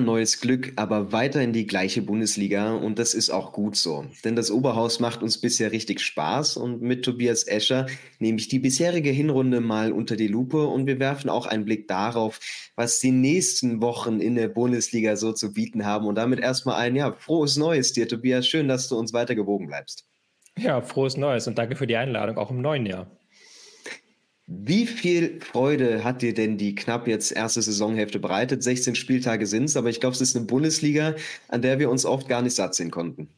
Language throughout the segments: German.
Neues Glück, aber weiter in die gleiche Bundesliga und das ist auch gut so. Denn das Oberhaus macht uns bisher richtig Spaß und mit Tobias Escher nehme ich die bisherige Hinrunde mal unter die Lupe und wir werfen auch einen Blick darauf, was die nächsten Wochen in der Bundesliga so zu bieten haben und damit erstmal ein, ja, frohes Neues dir, Tobias. Schön, dass du uns weiter gewogen bleibst. Ja, frohes Neues und danke für die Einladung, auch im neuen Jahr. Wie viel Freude hat dir denn die knapp jetzt erste Saisonhälfte bereitet? 16 Spieltage sind es, aber ich glaube, es ist eine Bundesliga, an der wir uns oft gar nicht satt sehen konnten.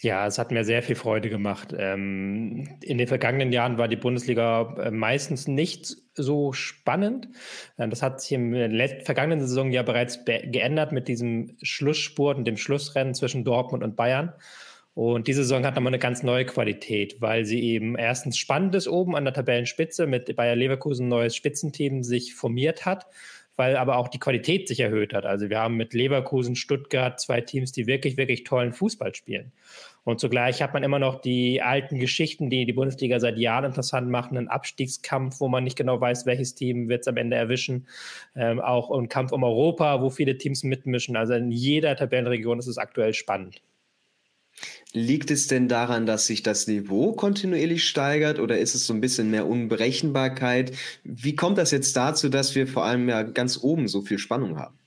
Ja, es hat mir sehr viel Freude gemacht. Ähm, in den vergangenen Jahren war die Bundesliga äh, meistens nicht so spannend. Äh, das hat sich im vergangenen Saison ja bereits geändert mit diesem Schlussspurt und dem Schlussrennen zwischen Dortmund und Bayern. Und diese Saison hat nochmal eine ganz neue Qualität, weil sie eben erstens spannend ist oben an der Tabellenspitze mit Bayer Leverkusen ein neues Spitzenteam sich formiert hat, weil aber auch die Qualität sich erhöht hat. Also wir haben mit Leverkusen, Stuttgart zwei Teams, die wirklich, wirklich tollen Fußball spielen. Und zugleich hat man immer noch die alten Geschichten, die die Bundesliga seit Jahren interessant machen, einen Abstiegskampf, wo man nicht genau weiß, welches Team wird es am Ende erwischen. Ähm, auch ein Kampf um Europa, wo viele Teams mitmischen. Also in jeder Tabellenregion ist es aktuell spannend. Liegt es denn daran, dass sich das Niveau kontinuierlich steigert oder ist es so ein bisschen mehr Unberechenbarkeit? Wie kommt das jetzt dazu, dass wir vor allem ja ganz oben so viel Spannung haben?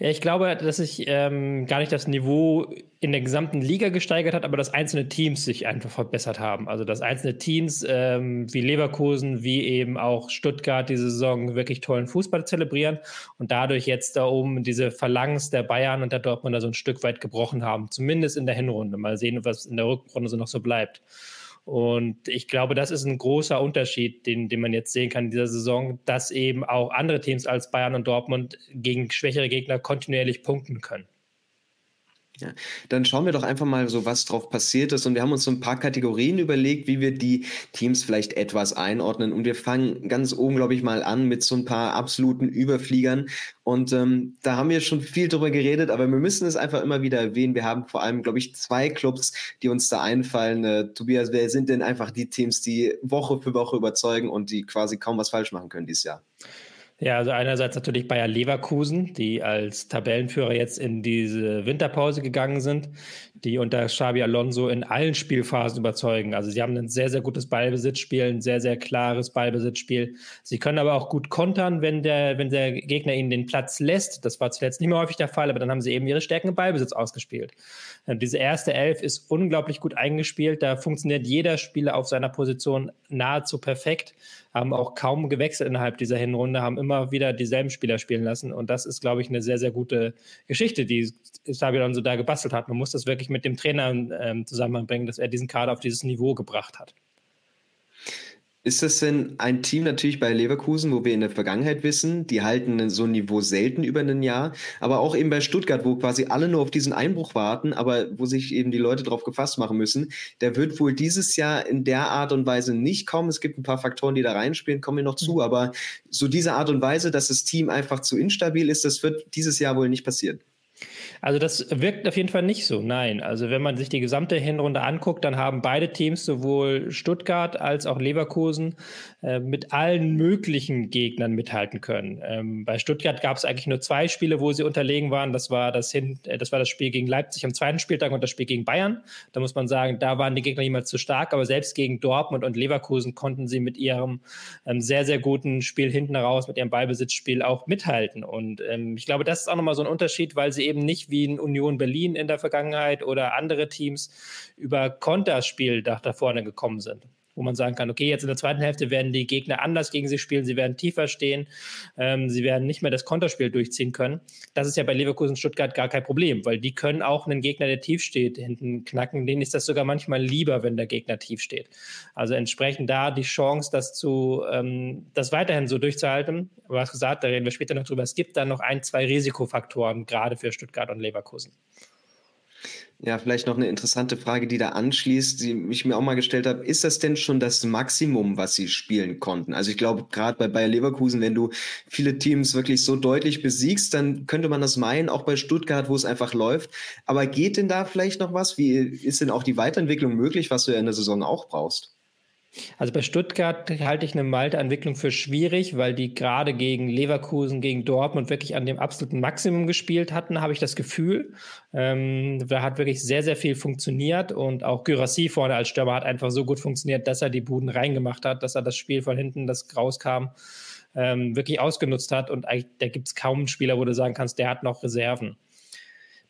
Ja, ich glaube, dass sich ähm, gar nicht das Niveau in der gesamten Liga gesteigert hat, aber dass einzelne Teams sich einfach verbessert haben. Also dass einzelne Teams ähm, wie Leverkusen, wie eben auch Stuttgart diese Saison wirklich tollen Fußball zelebrieren und dadurch jetzt da oben diese Phalanx der Bayern und der Dortmunder so ein Stück weit gebrochen haben. Zumindest in der Hinrunde. Mal sehen, was in der Rückrunde so noch so bleibt. Und ich glaube, das ist ein großer Unterschied, den, den man jetzt sehen kann in dieser Saison, dass eben auch andere Teams als Bayern und Dortmund gegen schwächere Gegner kontinuierlich punkten können. Ja, dann schauen wir doch einfach mal so, was drauf passiert ist. Und wir haben uns so ein paar Kategorien überlegt, wie wir die Teams vielleicht etwas einordnen. Und wir fangen ganz oben, glaube ich, mal an mit so ein paar absoluten Überfliegern. Und ähm, da haben wir schon viel drüber geredet, aber wir müssen es einfach immer wieder erwähnen. Wir haben vor allem, glaube ich, zwei Clubs, die uns da einfallen. Äh, Tobias, wer sind denn einfach die Teams, die Woche für Woche überzeugen und die quasi kaum was falsch machen können dieses Jahr? Ja, also einerseits natürlich Bayer Leverkusen, die als Tabellenführer jetzt in diese Winterpause gegangen sind, die unter Xabi Alonso in allen Spielphasen überzeugen. Also sie haben ein sehr, sehr gutes Ballbesitzspiel, ein sehr, sehr klares Ballbesitzspiel. Sie können aber auch gut kontern, wenn der, wenn der Gegner ihnen den Platz lässt. Das war zuletzt nicht mehr häufig der Fall, aber dann haben sie eben ihre Stärken im Ballbesitz ausgespielt. Diese erste Elf ist unglaublich gut eingespielt. Da funktioniert jeder Spieler auf seiner Position nahezu perfekt haben auch kaum gewechselt innerhalb dieser Hinrunde, haben immer wieder dieselben Spieler spielen lassen. Und das ist, glaube ich, eine sehr, sehr gute Geschichte, die Xabi so da gebastelt hat. Man muss das wirklich mit dem Trainer ähm, zusammenbringen, dass er diesen Kader auf dieses Niveau gebracht hat. Ist das denn ein Team natürlich bei Leverkusen, wo wir in der Vergangenheit wissen, die halten so ein Niveau selten über ein Jahr, aber auch eben bei Stuttgart, wo quasi alle nur auf diesen Einbruch warten, aber wo sich eben die Leute darauf gefasst machen müssen, der wird wohl dieses Jahr in der Art und Weise nicht kommen. Es gibt ein paar Faktoren, die da reinspielen, kommen wir noch zu, mhm. aber so diese Art und Weise, dass das Team einfach zu instabil ist, das wird dieses Jahr wohl nicht passieren. Also das wirkt auf jeden Fall nicht so, nein. Also wenn man sich die gesamte Hinrunde anguckt, dann haben beide Teams, sowohl Stuttgart als auch Leverkusen, äh, mit allen möglichen Gegnern mithalten können. Ähm, bei Stuttgart gab es eigentlich nur zwei Spiele, wo sie unterlegen waren. Das war das, Hin äh, das war das Spiel gegen Leipzig am zweiten Spieltag und das Spiel gegen Bayern. Da muss man sagen, da waren die Gegner niemals zu stark, aber selbst gegen Dortmund und Leverkusen konnten sie mit ihrem ähm, sehr, sehr guten Spiel hinten raus, mit ihrem Ballbesitzspiel auch mithalten. Und ähm, ich glaube, das ist auch nochmal so ein Unterschied, weil sie eben nicht wie in Union Berlin in der Vergangenheit oder andere Teams über Konterspiel da, da vorne gekommen sind wo man sagen kann, okay, jetzt in der zweiten Hälfte werden die Gegner anders gegen sie spielen, sie werden tiefer stehen, ähm, sie werden nicht mehr das Konterspiel durchziehen können. Das ist ja bei Leverkusen Stuttgart gar kein Problem, weil die können auch einen Gegner, der tief steht, hinten knacken. Denen ist das sogar manchmal lieber, wenn der Gegner tief steht. Also entsprechend da die Chance, das zu, ähm, das weiterhin so durchzuhalten. Du hast gesagt, da reden wir später noch drüber. Es gibt dann noch ein, zwei Risikofaktoren, gerade für Stuttgart und Leverkusen. Ja, vielleicht noch eine interessante Frage, die da anschließt, die ich mir auch mal gestellt habe. Ist das denn schon das Maximum, was sie spielen konnten? Also ich glaube, gerade bei Bayer Leverkusen, wenn du viele Teams wirklich so deutlich besiegst, dann könnte man das meinen, auch bei Stuttgart, wo es einfach läuft. Aber geht denn da vielleicht noch was? Wie ist denn auch die Weiterentwicklung möglich, was du ja in der Saison auch brauchst? Also bei Stuttgart halte ich eine Malte-Entwicklung für schwierig, weil die gerade gegen Leverkusen, gegen Dortmund wirklich an dem absoluten Maximum gespielt hatten, habe ich das Gefühl. Ähm, da hat wirklich sehr, sehr viel funktioniert und auch Gyrassi vorne als Stürmer hat einfach so gut funktioniert, dass er die Buden reingemacht hat, dass er das Spiel von hinten, das rauskam, ähm, wirklich ausgenutzt hat und da gibt es kaum einen Spieler, wo du sagen kannst, der hat noch Reserven.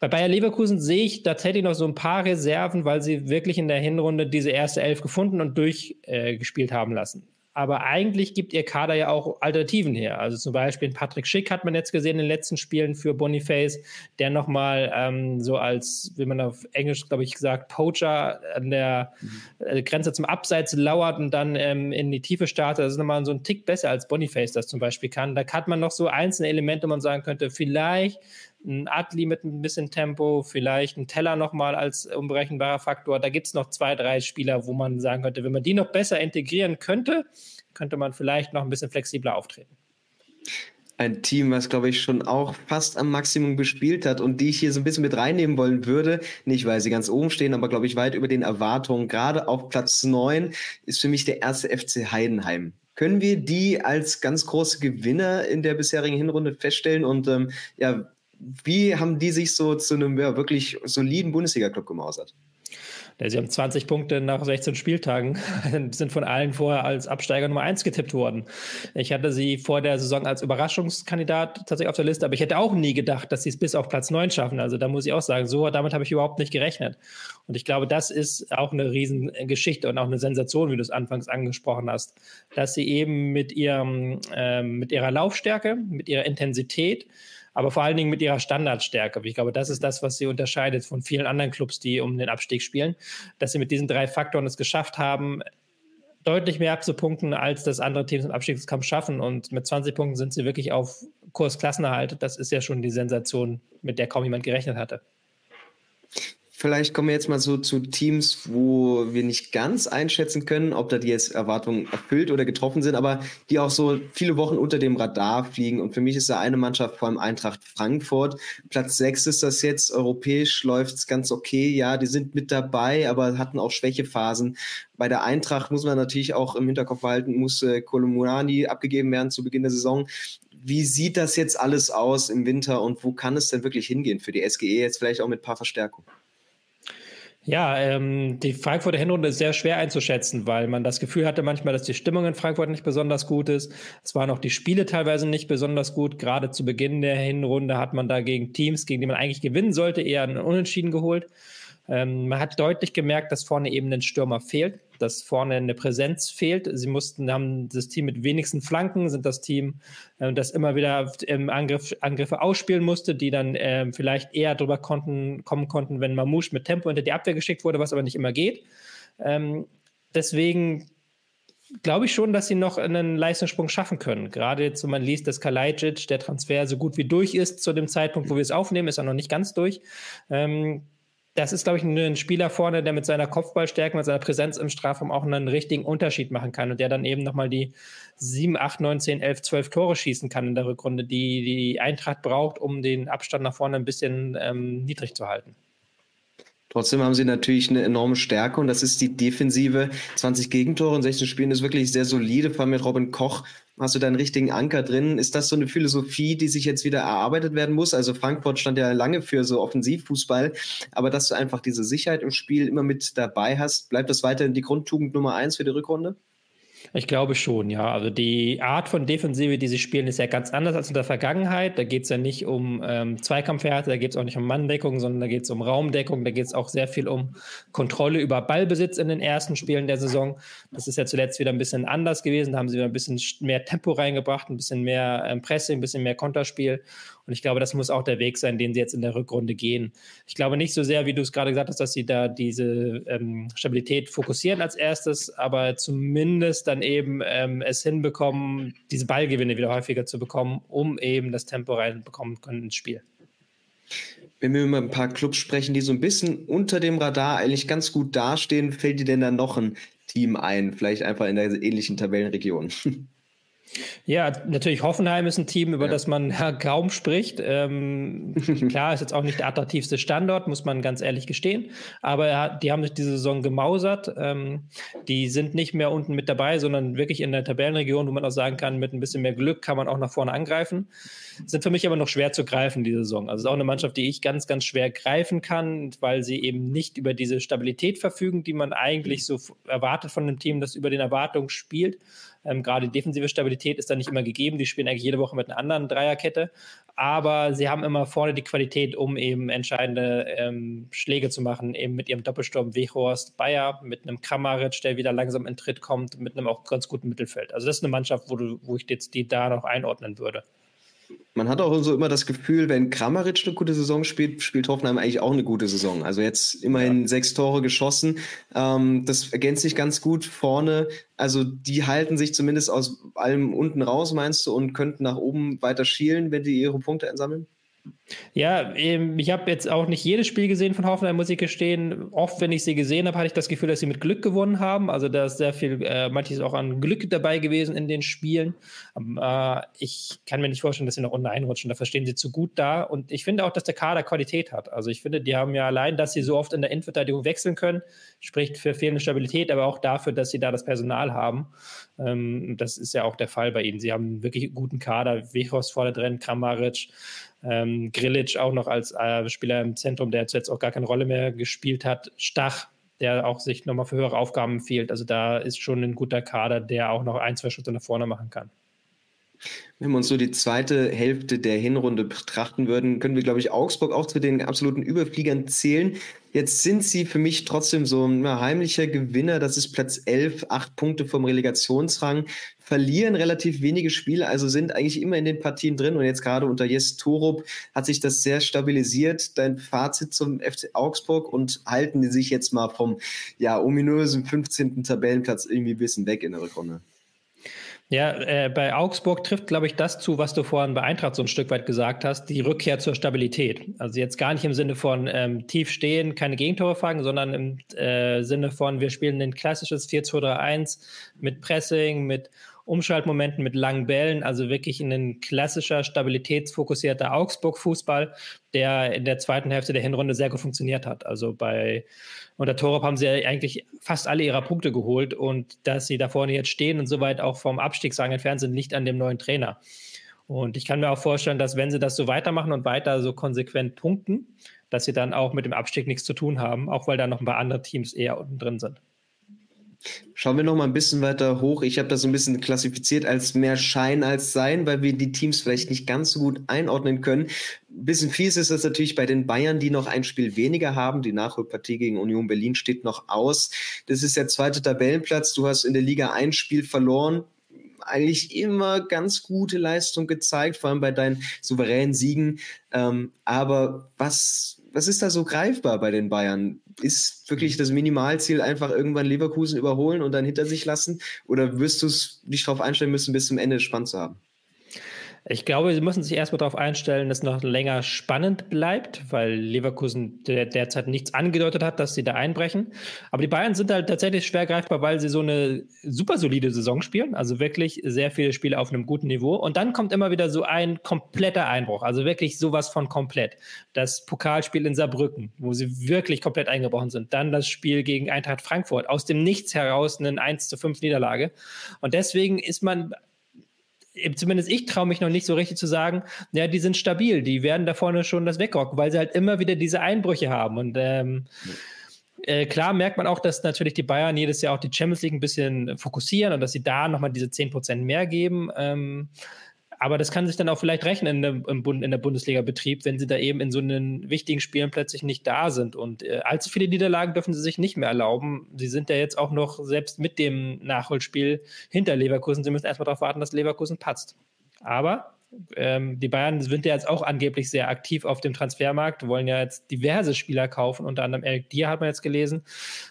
Bei Bayer Leverkusen sehe ich tatsächlich noch so ein paar Reserven, weil sie wirklich in der Hinrunde diese erste Elf gefunden und durchgespielt äh, haben lassen. Aber eigentlich gibt ihr Kader ja auch Alternativen her. Also zum Beispiel Patrick Schick hat man jetzt gesehen in den letzten Spielen für Boniface, der nochmal ähm, so als, wie man auf Englisch, glaube ich, gesagt, Poacher an der mhm. Grenze zum Abseits lauert und dann ähm, in die Tiefe startet. Das ist nochmal so ein Tick besser als Boniface das zum Beispiel kann. Da hat man noch so einzelne Elemente, wo man sagen könnte, vielleicht ein Adli mit ein bisschen Tempo, vielleicht ein Teller nochmal als unberechenbarer Faktor. Da gibt es noch zwei, drei Spieler, wo man sagen könnte, wenn man die noch besser integrieren könnte, könnte man vielleicht noch ein bisschen flexibler auftreten. Ein Team, was, glaube ich, schon auch fast am Maximum gespielt hat und die ich hier so ein bisschen mit reinnehmen wollen würde. Nicht, weil sie ganz oben stehen, aber, glaube ich, weit über den Erwartungen. Gerade auf Platz 9 ist für mich der erste FC Heidenheim. Können wir die als ganz große Gewinner in der bisherigen Hinrunde feststellen? Und ähm, ja, wie haben die sich so zu einem ja, wirklich soliden Bundesliga-Club gemausert? Sie haben 20 Punkte nach 16 Spieltagen, sind von allen vorher als Absteiger Nummer 1 getippt worden. Ich hatte sie vor der Saison als Überraschungskandidat tatsächlich auf der Liste, aber ich hätte auch nie gedacht, dass sie es bis auf Platz 9 schaffen. Also da muss ich auch sagen, so damit habe ich überhaupt nicht gerechnet. Und ich glaube, das ist auch eine Riesengeschichte und auch eine Sensation, wie du es anfangs angesprochen hast, dass sie eben mit ihrem, äh, mit ihrer Laufstärke, mit ihrer Intensität, aber vor allen Dingen mit ihrer Standardstärke. Ich glaube, das ist das, was sie unterscheidet von vielen anderen Clubs, die um den Abstieg spielen, dass sie mit diesen drei Faktoren es geschafft haben, deutlich mehr abzupunkten, als das andere Teams im Abstiegskampf schaffen. Und mit 20 Punkten sind sie wirklich auf Kurs Klassenerhalt. Das ist ja schon die Sensation, mit der kaum jemand gerechnet hatte. Vielleicht kommen wir jetzt mal so zu Teams, wo wir nicht ganz einschätzen können, ob da die jetzt Erwartungen erfüllt oder getroffen sind, aber die auch so viele Wochen unter dem Radar fliegen. Und für mich ist da eine Mannschaft vor allem Eintracht Frankfurt. Platz sechs ist das jetzt. Europäisch läuft es ganz okay. Ja, die sind mit dabei, aber hatten auch Schwächephasen. Bei der Eintracht muss man natürlich auch im Hinterkopf behalten, muss äh, abgegeben werden zu Beginn der Saison wie sieht das jetzt alles aus im Winter und wo kann es denn wirklich hingehen für die SGE jetzt vielleicht auch mit ein paar Verstärkungen? Ja, ähm, die Frankfurter Hinrunde ist sehr schwer einzuschätzen, weil man das Gefühl hatte manchmal, dass die Stimmung in Frankfurt nicht besonders gut ist. Es waren auch die Spiele teilweise nicht besonders gut. Gerade zu Beginn der Hinrunde hat man da gegen Teams, gegen die man eigentlich gewinnen sollte, eher einen Unentschieden geholt. Ähm, man hat deutlich gemerkt, dass vorne eben ein Stürmer fehlt, dass vorne eine Präsenz fehlt. Sie mussten, haben das Team mit wenigsten Flanken, sind das Team, äh, das immer wieder im Angriff, Angriffe ausspielen musste, die dann äh, vielleicht eher drüber konnten, kommen konnten, wenn Mamouche mit Tempo hinter die Abwehr geschickt wurde, was aber nicht immer geht. Ähm, deswegen glaube ich schon, dass sie noch einen Leistungssprung schaffen können. Gerade jetzt, wenn man liest, dass Kalajdzic, der Transfer so gut wie durch ist zu dem Zeitpunkt, wo wir es aufnehmen, ist er noch nicht ganz durch. Ähm, das ist, glaube ich, ein Spieler vorne, der mit seiner Kopfballstärke, mit seiner Präsenz im Strafraum auch einen richtigen Unterschied machen kann und der dann eben nochmal die 7, 8, 9, 10, 11, 12 Tore schießen kann in der Rückrunde, die die Eintracht braucht, um den Abstand nach vorne ein bisschen ähm, niedrig zu halten. Trotzdem haben sie natürlich eine enorme Stärke und das ist die Defensive. 20 Gegentore in 16 Spielen ist wirklich sehr solide, vor allem mit Robin Koch Hast du da einen richtigen Anker drin? Ist das so eine Philosophie, die sich jetzt wieder erarbeitet werden muss? Also Frankfurt stand ja lange für so Offensivfußball, aber dass du einfach diese Sicherheit im Spiel immer mit dabei hast, bleibt das weiterhin die Grundtugend Nummer eins für die Rückrunde? Ich glaube schon, ja. Also die Art von Defensive, die sie spielen, ist ja ganz anders als in der Vergangenheit. Da geht es ja nicht um ähm, Zweikampfwerte, da geht es auch nicht um Manndeckung, sondern da geht es um Raumdeckung, da geht es auch sehr viel um Kontrolle über Ballbesitz in den ersten Spielen der Saison. Das ist ja zuletzt wieder ein bisschen anders gewesen. Da haben sie wieder ein bisschen mehr Tempo reingebracht, ein bisschen mehr ähm, Pressing, ein bisschen mehr Konterspiel. Und ich glaube, das muss auch der Weg sein, den sie jetzt in der Rückrunde gehen. Ich glaube nicht so sehr, wie du es gerade gesagt hast, dass sie da diese ähm, Stabilität fokussieren als erstes, aber zumindest dann eben ähm, es hinbekommen, diese Ballgewinne wieder häufiger zu bekommen, um eben das Tempo reinbekommen können ins Spiel. Wenn wir über ein paar Clubs sprechen, die so ein bisschen unter dem Radar eigentlich ganz gut dastehen, fällt dir denn dann noch ein Team ein? Vielleicht einfach in der ähnlichen Tabellenregion? Ja, natürlich Hoffenheim ist ein Team, über ja. das man ja, kaum spricht. Ähm, klar, ist jetzt auch nicht der attraktivste Standort, muss man ganz ehrlich gestehen. Aber die haben sich diese Saison gemausert. Ähm, die sind nicht mehr unten mit dabei, sondern wirklich in der Tabellenregion, wo man auch sagen kann, mit ein bisschen mehr Glück kann man auch nach vorne angreifen. Sind für mich aber noch schwer zu greifen, diese Saison. Also ist auch eine Mannschaft, die ich ganz, ganz schwer greifen kann, weil sie eben nicht über diese Stabilität verfügen, die man eigentlich so erwartet von einem Team, das über den Erwartungen spielt. Ähm, gerade die defensive Stabilität ist da nicht immer gegeben. Die spielen eigentlich jede Woche mit einer anderen Dreierkette. Aber sie haben immer vorne die Qualität, um eben entscheidende ähm, Schläge zu machen, eben mit ihrem Doppelsturm Wechhorst Bayer, mit einem Kramaric, der wieder langsam in Tritt kommt, mit einem auch ganz guten Mittelfeld. Also das ist eine Mannschaft, wo, du, wo ich jetzt die da noch einordnen würde man hat auch so immer das Gefühl, wenn Kramaric eine gute Saison spielt, spielt Hoffenheim eigentlich auch eine gute Saison. Also jetzt immerhin ja. sechs Tore geschossen. Ähm, das ergänzt sich ganz gut vorne. Also die halten sich zumindest aus allem unten raus, meinst du, und könnten nach oben weiter schielen, wenn die ihre Punkte einsammeln? Ja, ähm, ich habe jetzt auch nicht jedes Spiel gesehen von Hoffenheim, muss ich gestehen. Oft, wenn ich sie gesehen habe, hatte ich das Gefühl, dass sie mit Glück gewonnen haben. Also da ist sehr viel, äh, manches auch an Glück dabei gewesen in den Spielen. Äh, ich kann mir nicht vorstellen, dass sie noch unten einrutschen. Dafür stehen sie zu gut da. Und ich finde auch, dass der Kader Qualität hat. Also ich finde, die haben ja allein, dass sie so oft in der Innenverteidigung wechseln können, spricht für fehlende Stabilität, aber auch dafür, dass sie da das Personal haben. Ähm, das ist ja auch der Fall bei ihnen. Sie haben wirklich einen guten Kader. Wechhorst vorne drin, Kramaric, ähm, Grilic auch noch als äh, Spieler im Zentrum, der jetzt auch gar keine Rolle mehr gespielt hat. Stach, der auch sich nochmal für höhere Aufgaben fehlt. Also da ist schon ein guter Kader, der auch noch ein, zwei Schritte nach vorne machen kann. Wenn wir uns so die zweite Hälfte der Hinrunde betrachten würden, können wir, glaube ich, Augsburg auch zu den absoluten Überfliegern zählen. Jetzt sind sie für mich trotzdem so ein heimlicher Gewinner. Das ist Platz 11, acht Punkte vom Relegationsrang, verlieren relativ wenige Spiele, also sind eigentlich immer in den Partien drin. Und jetzt gerade unter Jes Torup hat sich das sehr stabilisiert. Dein Fazit zum FC Augsburg und halten die sich jetzt mal vom ja, ominösen 15. Tabellenplatz irgendwie ein bisschen weg in der Rückrunde? Ja, äh, bei Augsburg trifft, glaube ich, das zu, was du vorhin bei Eintracht so ein Stück weit gesagt hast, die Rückkehr zur Stabilität. Also jetzt gar nicht im Sinne von ähm, tief stehen, keine Gegentore fangen, sondern im äh, Sinne von, wir spielen ein klassisches 4-2-3-1 mit Pressing, mit Umschaltmomenten mit langen Bällen, also wirklich ein klassischer, stabilitätsfokussierter Augsburg-Fußball, der in der zweiten Hälfte der Hinrunde sehr gut funktioniert hat. Also bei unter Torop haben sie eigentlich fast alle ihrer Punkte geholt und dass sie da vorne jetzt stehen und soweit auch vom Abstiegsrang entfernt sind, nicht an dem neuen Trainer. Und ich kann mir auch vorstellen, dass wenn sie das so weitermachen und weiter so konsequent punkten, dass sie dann auch mit dem Abstieg nichts zu tun haben, auch weil da noch ein paar andere Teams eher unten drin sind. Schauen wir noch mal ein bisschen weiter hoch. Ich habe das so ein bisschen klassifiziert als mehr Schein als Sein, weil wir die Teams vielleicht nicht ganz so gut einordnen können. Ein bisschen fies ist das natürlich bei den Bayern, die noch ein Spiel weniger haben. Die Nachholpartie gegen Union Berlin steht noch aus. Das ist der zweite Tabellenplatz. Du hast in der Liga ein Spiel verloren eigentlich immer ganz gute Leistung gezeigt, vor allem bei deinen souveränen Siegen. Ähm, aber was, was ist da so greifbar bei den Bayern? Ist wirklich das Minimalziel einfach irgendwann Leverkusen überholen und dann hinter sich lassen? Oder wirst du dich darauf einstellen müssen, bis zum Ende spannend zu haben? Ich glaube, sie müssen sich erstmal darauf einstellen, dass es noch länger spannend bleibt, weil Leverkusen der, derzeit nichts angedeutet hat, dass sie da einbrechen. Aber die Bayern sind halt tatsächlich schwer greifbar, weil sie so eine super solide Saison spielen. Also wirklich sehr viele Spiele auf einem guten Niveau. Und dann kommt immer wieder so ein kompletter Einbruch. Also wirklich sowas von komplett. Das Pokalspiel in Saarbrücken, wo sie wirklich komplett eingebrochen sind. Dann das Spiel gegen Eintracht Frankfurt. Aus dem Nichts heraus eine 1 zu 5 Niederlage. Und deswegen ist man zumindest ich traue mich noch nicht so richtig zu sagen, ja, die sind stabil, die werden da vorne schon das wegrocken, weil sie halt immer wieder diese Einbrüche haben. Und ähm, äh, klar merkt man auch, dass natürlich die Bayern jedes Jahr auch die Champions League ein bisschen fokussieren und dass sie da nochmal diese 10% mehr geben. Ähm, aber das kann sich dann auch vielleicht rechnen in der, im in der Bundesliga-Betrieb, wenn sie da eben in so einen wichtigen Spielen plötzlich nicht da sind. Und äh, allzu viele Niederlagen dürfen sie sich nicht mehr erlauben. Sie sind ja jetzt auch noch selbst mit dem Nachholspiel hinter Leverkusen. Sie müssen erstmal darauf warten, dass Leverkusen patzt. Aber ähm, die Bayern sind ja jetzt auch angeblich sehr aktiv auf dem Transfermarkt, wollen ja jetzt diverse Spieler kaufen, unter anderem Eric Dier hat man jetzt gelesen.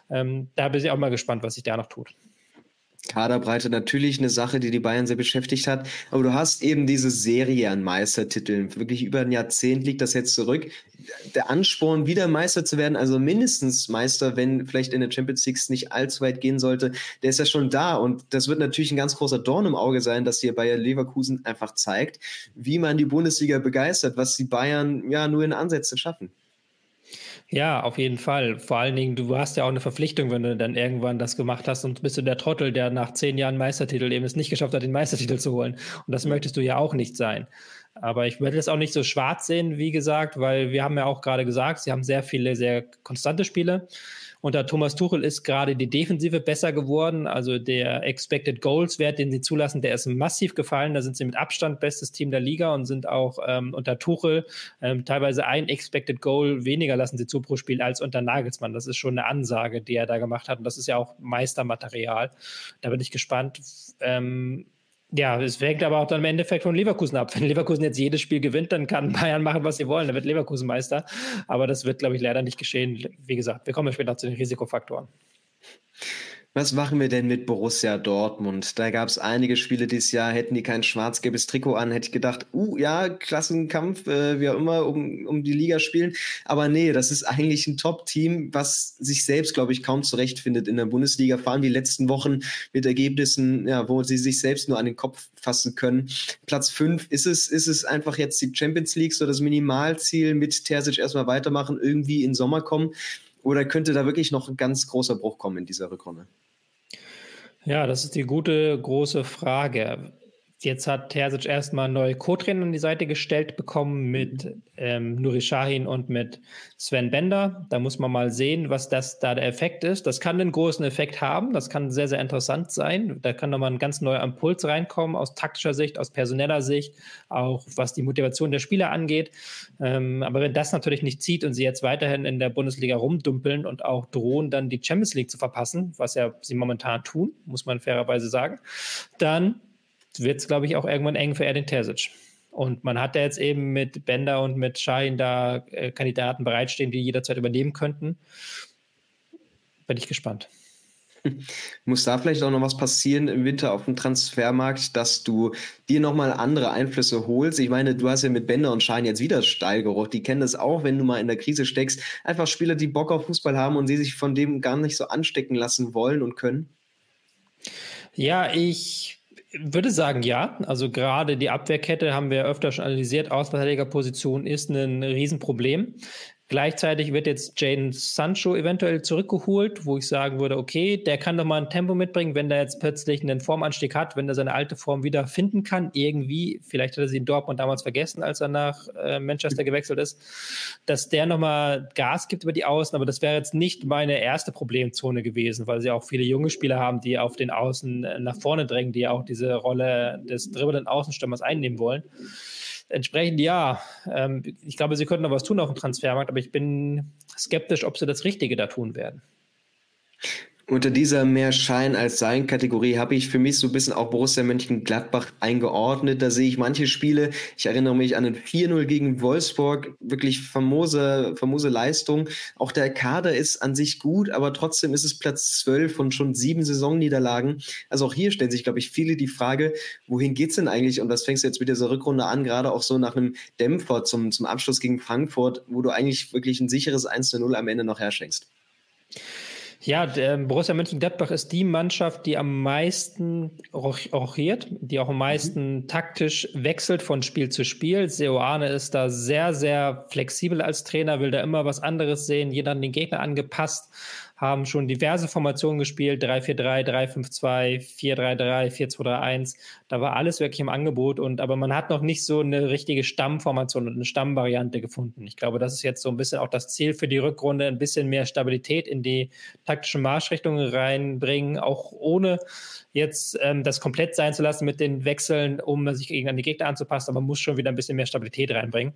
Ähm, da bin ich auch mal gespannt, was sich da noch tut. Kaderbreite natürlich eine Sache, die die Bayern sehr beschäftigt hat. Aber du hast eben diese Serie an Meistertiteln. Wirklich über ein Jahrzehnt liegt das jetzt zurück. Der Ansporn, wieder Meister zu werden, also mindestens Meister, wenn vielleicht in der Champions League nicht allzu weit gehen sollte, der ist ja schon da. Und das wird natürlich ein ganz großer Dorn im Auge sein, dass hier Bayer Leverkusen einfach zeigt, wie man die Bundesliga begeistert, was die Bayern ja nur in Ansätzen schaffen. Ja, auf jeden Fall. Vor allen Dingen, du hast ja auch eine Verpflichtung, wenn du dann irgendwann das gemacht hast und bist du der Trottel, der nach zehn Jahren Meistertitel eben es nicht geschafft hat, den Meistertitel zu holen. Und das möchtest du ja auch nicht sein. Aber ich würde das auch nicht so schwarz sehen, wie gesagt, weil wir haben ja auch gerade gesagt, sie haben sehr viele, sehr konstante Spiele. Unter Thomas Tuchel ist gerade die Defensive besser geworden. Also der Expected Goals Wert, den sie zulassen, der ist massiv gefallen. Da sind sie mit Abstand bestes Team der Liga und sind auch ähm, unter Tuchel ähm, teilweise ein Expected Goal weniger lassen sie zu pro Spiel als unter Nagelsmann. Das ist schon eine Ansage, die er da gemacht hat. Und das ist ja auch Meistermaterial. Da bin ich gespannt. Ähm, ja, es hängt aber auch dann im Endeffekt von Leverkusen ab. Wenn Leverkusen jetzt jedes Spiel gewinnt, dann kann Bayern machen, was sie wollen. Dann wird Leverkusen Meister. Aber das wird, glaube ich, leider nicht geschehen. Wie gesagt, wir kommen später zu den Risikofaktoren. Was machen wir denn mit Borussia Dortmund? Da gab es einige Spiele dieses Jahr, hätten die kein schwarz-gelbes Trikot an, hätte ich gedacht, uh, ja, Klassenkampf, äh, wie auch immer, um, um die Liga spielen. Aber nee, das ist eigentlich ein Top-Team, was sich selbst, glaube ich, kaum zurechtfindet in der Bundesliga. Vor allem die letzten Wochen mit Ergebnissen, ja, wo sie sich selbst nur an den Kopf fassen können. Platz 5, ist es, ist es einfach jetzt die Champions League, so das Minimalziel mit Terzic erstmal weitermachen, irgendwie in Sommer kommen? Oder könnte da wirklich noch ein ganz großer Bruch kommen in dieser Rückrunde? Ja, das ist die gute große Frage. Jetzt hat Terzic erstmal neue Co-Trainer an die Seite gestellt bekommen mit ähm, Nuri Shahin und mit Sven Bender. Da muss man mal sehen, was das da der Effekt ist. Das kann einen großen Effekt haben. Das kann sehr, sehr interessant sein. Da kann nochmal ein ganz neuer Impuls reinkommen aus taktischer Sicht, aus personeller Sicht, auch was die Motivation der Spieler angeht. Ähm, aber wenn das natürlich nicht zieht und sie jetzt weiterhin in der Bundesliga rumdumpeln und auch drohen, dann die Champions League zu verpassen, was ja sie momentan tun, muss man fairerweise sagen, dann wird es, glaube ich, auch irgendwann eng für Erdin Terzic. Und man hat da jetzt eben mit Bender und mit Schein da äh, Kandidaten bereitstehen, die jederzeit übernehmen könnten. Bin ich gespannt. Muss da vielleicht auch noch was passieren im Winter auf dem Transfermarkt, dass du dir nochmal andere Einflüsse holst? Ich meine, du hast ja mit Bender und Schein jetzt wieder Steilgeruch. Die kennen das auch, wenn du mal in der Krise steckst. Einfach Spieler, die Bock auf Fußball haben und sie sich von dem gar nicht so anstecken lassen wollen und können. Ja, ich würde sagen, ja. Also gerade die Abwehrkette haben wir öfter schon analysiert. Außenverteidigerposition ist ein Riesenproblem. Gleichzeitig wird jetzt Jaden Sancho eventuell zurückgeholt, wo ich sagen würde, okay, der kann doch mal ein Tempo mitbringen, wenn der jetzt plötzlich einen Formanstieg hat, wenn er seine alte Form wieder finden kann, irgendwie, vielleicht hat er sie in Dortmund damals vergessen, als er nach äh, Manchester gewechselt ist, dass der nochmal Gas gibt über die Außen, aber das wäre jetzt nicht meine erste Problemzone gewesen, weil sie auch viele junge Spieler haben, die auf den Außen äh, nach vorne drängen, die auch diese Rolle des dribbelnden Außenstürmers einnehmen wollen entsprechend ja, ähm, ich glaube, sie könnten noch was tun auf dem Transfermarkt, aber ich bin skeptisch, ob sie das Richtige da tun werden. Unter dieser mehr Schein als Sein Kategorie habe ich für mich so ein bisschen auch Borussia Mönchengladbach eingeordnet. Da sehe ich manche Spiele. Ich erinnere mich an ein 4-0 gegen Wolfsburg. Wirklich famose, famose Leistung. Auch der Kader ist an sich gut, aber trotzdem ist es Platz 12 von schon sieben Saisonniederlagen. Also auch hier stellen sich, glaube ich, viele die Frage, wohin geht's denn eigentlich? Und das fängst du jetzt mit dieser Rückrunde an, gerade auch so nach einem Dämpfer zum, zum Abschluss gegen Frankfurt, wo du eigentlich wirklich ein sicheres 1-0 am Ende noch herschenkst. Ja, der Borussia Mönchengladbach ist die Mannschaft, die am meisten rochiert, die auch am meisten mhm. taktisch wechselt von Spiel zu Spiel. Seoane ist da sehr, sehr flexibel als Trainer, will da immer was anderes sehen, jeder an den Gegner angepasst haben schon diverse Formationen gespielt, 3-4-3, 3-5-2, 4-3-3, 4-2-3-1. Da war alles wirklich im Angebot und aber man hat noch nicht so eine richtige Stammformation und eine Stammvariante gefunden. Ich glaube, das ist jetzt so ein bisschen auch das Ziel für die Rückrunde, ein bisschen mehr Stabilität in die taktischen Marschrichtungen reinbringen, auch ohne jetzt ähm, das komplett sein zu lassen mit den Wechseln, um sich gegen die Gegner anzupassen, aber man muss schon wieder ein bisschen mehr Stabilität reinbringen.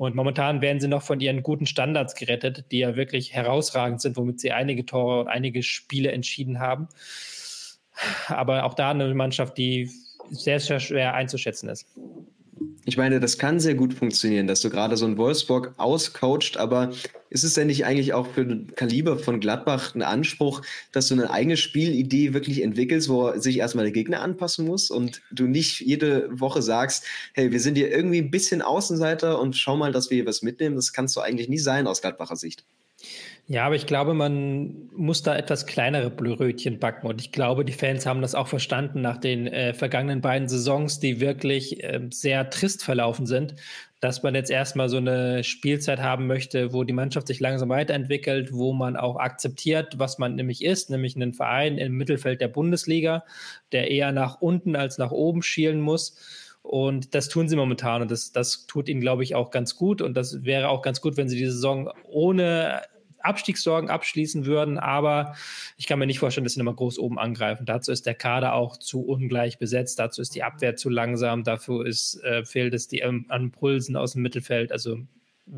Und momentan werden sie noch von ihren guten Standards gerettet, die ja wirklich herausragend sind, womit sie einige Tore und einige Spiele entschieden haben. Aber auch da eine Mannschaft, die sehr, sehr schwer einzuschätzen ist. Ich meine, das kann sehr gut funktionieren, dass du gerade so ein Wolfsburg auscoacht, aber Ist es denn nicht eigentlich auch für den Kaliber von Gladbach ein Anspruch, dass du eine eigene Spielidee wirklich entwickelst, wo sich erstmal der Gegner anpassen muss und du nicht jede Woche sagst, hey, wir sind hier irgendwie ein bisschen Außenseiter und schau mal, dass wir hier was mitnehmen. Das kannst du eigentlich nie sein aus Gladbacher Sicht. Ja, aber ich glaube, man muss da etwas kleinere Brötchen backen. Und ich glaube, die Fans haben das auch verstanden nach den äh, vergangenen beiden Saisons, die wirklich äh, sehr trist verlaufen sind, dass man jetzt erstmal so eine Spielzeit haben möchte, wo die Mannschaft sich langsam weiterentwickelt, wo man auch akzeptiert, was man nämlich ist, nämlich einen Verein im Mittelfeld der Bundesliga, der eher nach unten als nach oben schielen muss. Und das tun sie momentan und das, das tut ihnen, glaube ich, auch ganz gut. Und das wäre auch ganz gut, wenn sie die Saison ohne Abstiegssorgen abschließen würden, aber ich kann mir nicht vorstellen, dass sie nochmal groß oben angreifen. Dazu ist der Kader auch zu ungleich besetzt, dazu ist die Abwehr zu langsam, dafür ist, äh, fehlt es die ähm, an Pulsen aus dem Mittelfeld. Also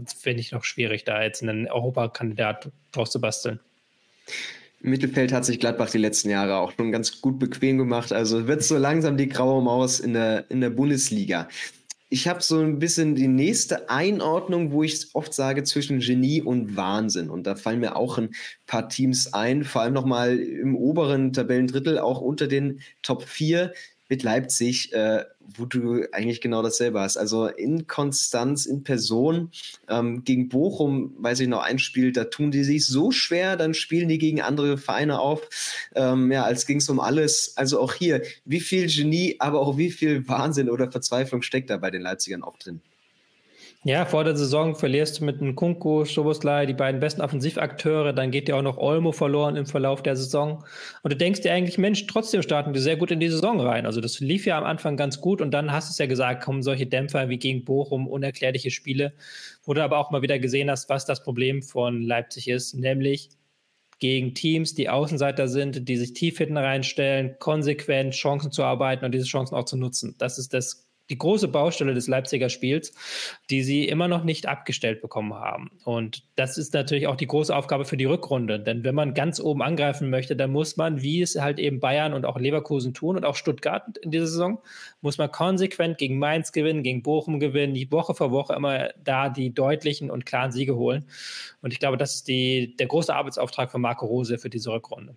finde ich noch schwierig, da jetzt einen Europakandidat draus zu basteln. Im Mittelfeld hat sich Gladbach die letzten Jahre auch schon ganz gut bequem gemacht. Also wird so langsam die graue Maus in der, in der Bundesliga ich habe so ein bisschen die nächste Einordnung, wo ich oft sage zwischen Genie und Wahnsinn. Und da fallen mir auch ein paar Teams ein, vor allem nochmal im oberen Tabellendrittel, auch unter den Top 4 mit Leipzig, äh, wo du eigentlich genau dasselbe hast. Also in Konstanz, in Person. Ähm, gegen Bochum, weiß ich noch, ein Spiel, da tun die sich so schwer, dann spielen die gegen andere Vereine auf, ähm, ja, als ging es um alles. Also auch hier, wie viel Genie, aber auch wie viel Wahnsinn oder Verzweiflung steckt da bei den Leipzigern auch drin. Ja, vor der Saison verlierst du mit einem Kunku, Schoboslai die beiden besten Offensivakteure, dann geht dir auch noch Olmo verloren im Verlauf der Saison. Und du denkst dir eigentlich, Mensch, trotzdem starten die sehr gut in die Saison rein. Also das lief ja am Anfang ganz gut und dann hast du es ja gesagt, kommen solche Dämpfer wie gegen Bochum, unerklärliche Spiele, wo du aber auch mal wieder gesehen hast, was das Problem von Leipzig ist, nämlich gegen Teams, die Außenseiter sind, die sich tief hinten reinstellen, konsequent Chancen zu arbeiten und diese Chancen auch zu nutzen. Das ist das die große Baustelle des Leipziger Spiels, die sie immer noch nicht abgestellt bekommen haben. Und das ist natürlich auch die große Aufgabe für die Rückrunde. Denn wenn man ganz oben angreifen möchte, dann muss man, wie es halt eben Bayern und auch Leverkusen tun und auch Stuttgart in dieser Saison, muss man konsequent gegen Mainz gewinnen, gegen Bochum gewinnen, die Woche für Woche immer da die deutlichen und klaren Siege holen. Und ich glaube, das ist die, der große Arbeitsauftrag von Marco Rose für diese Rückrunde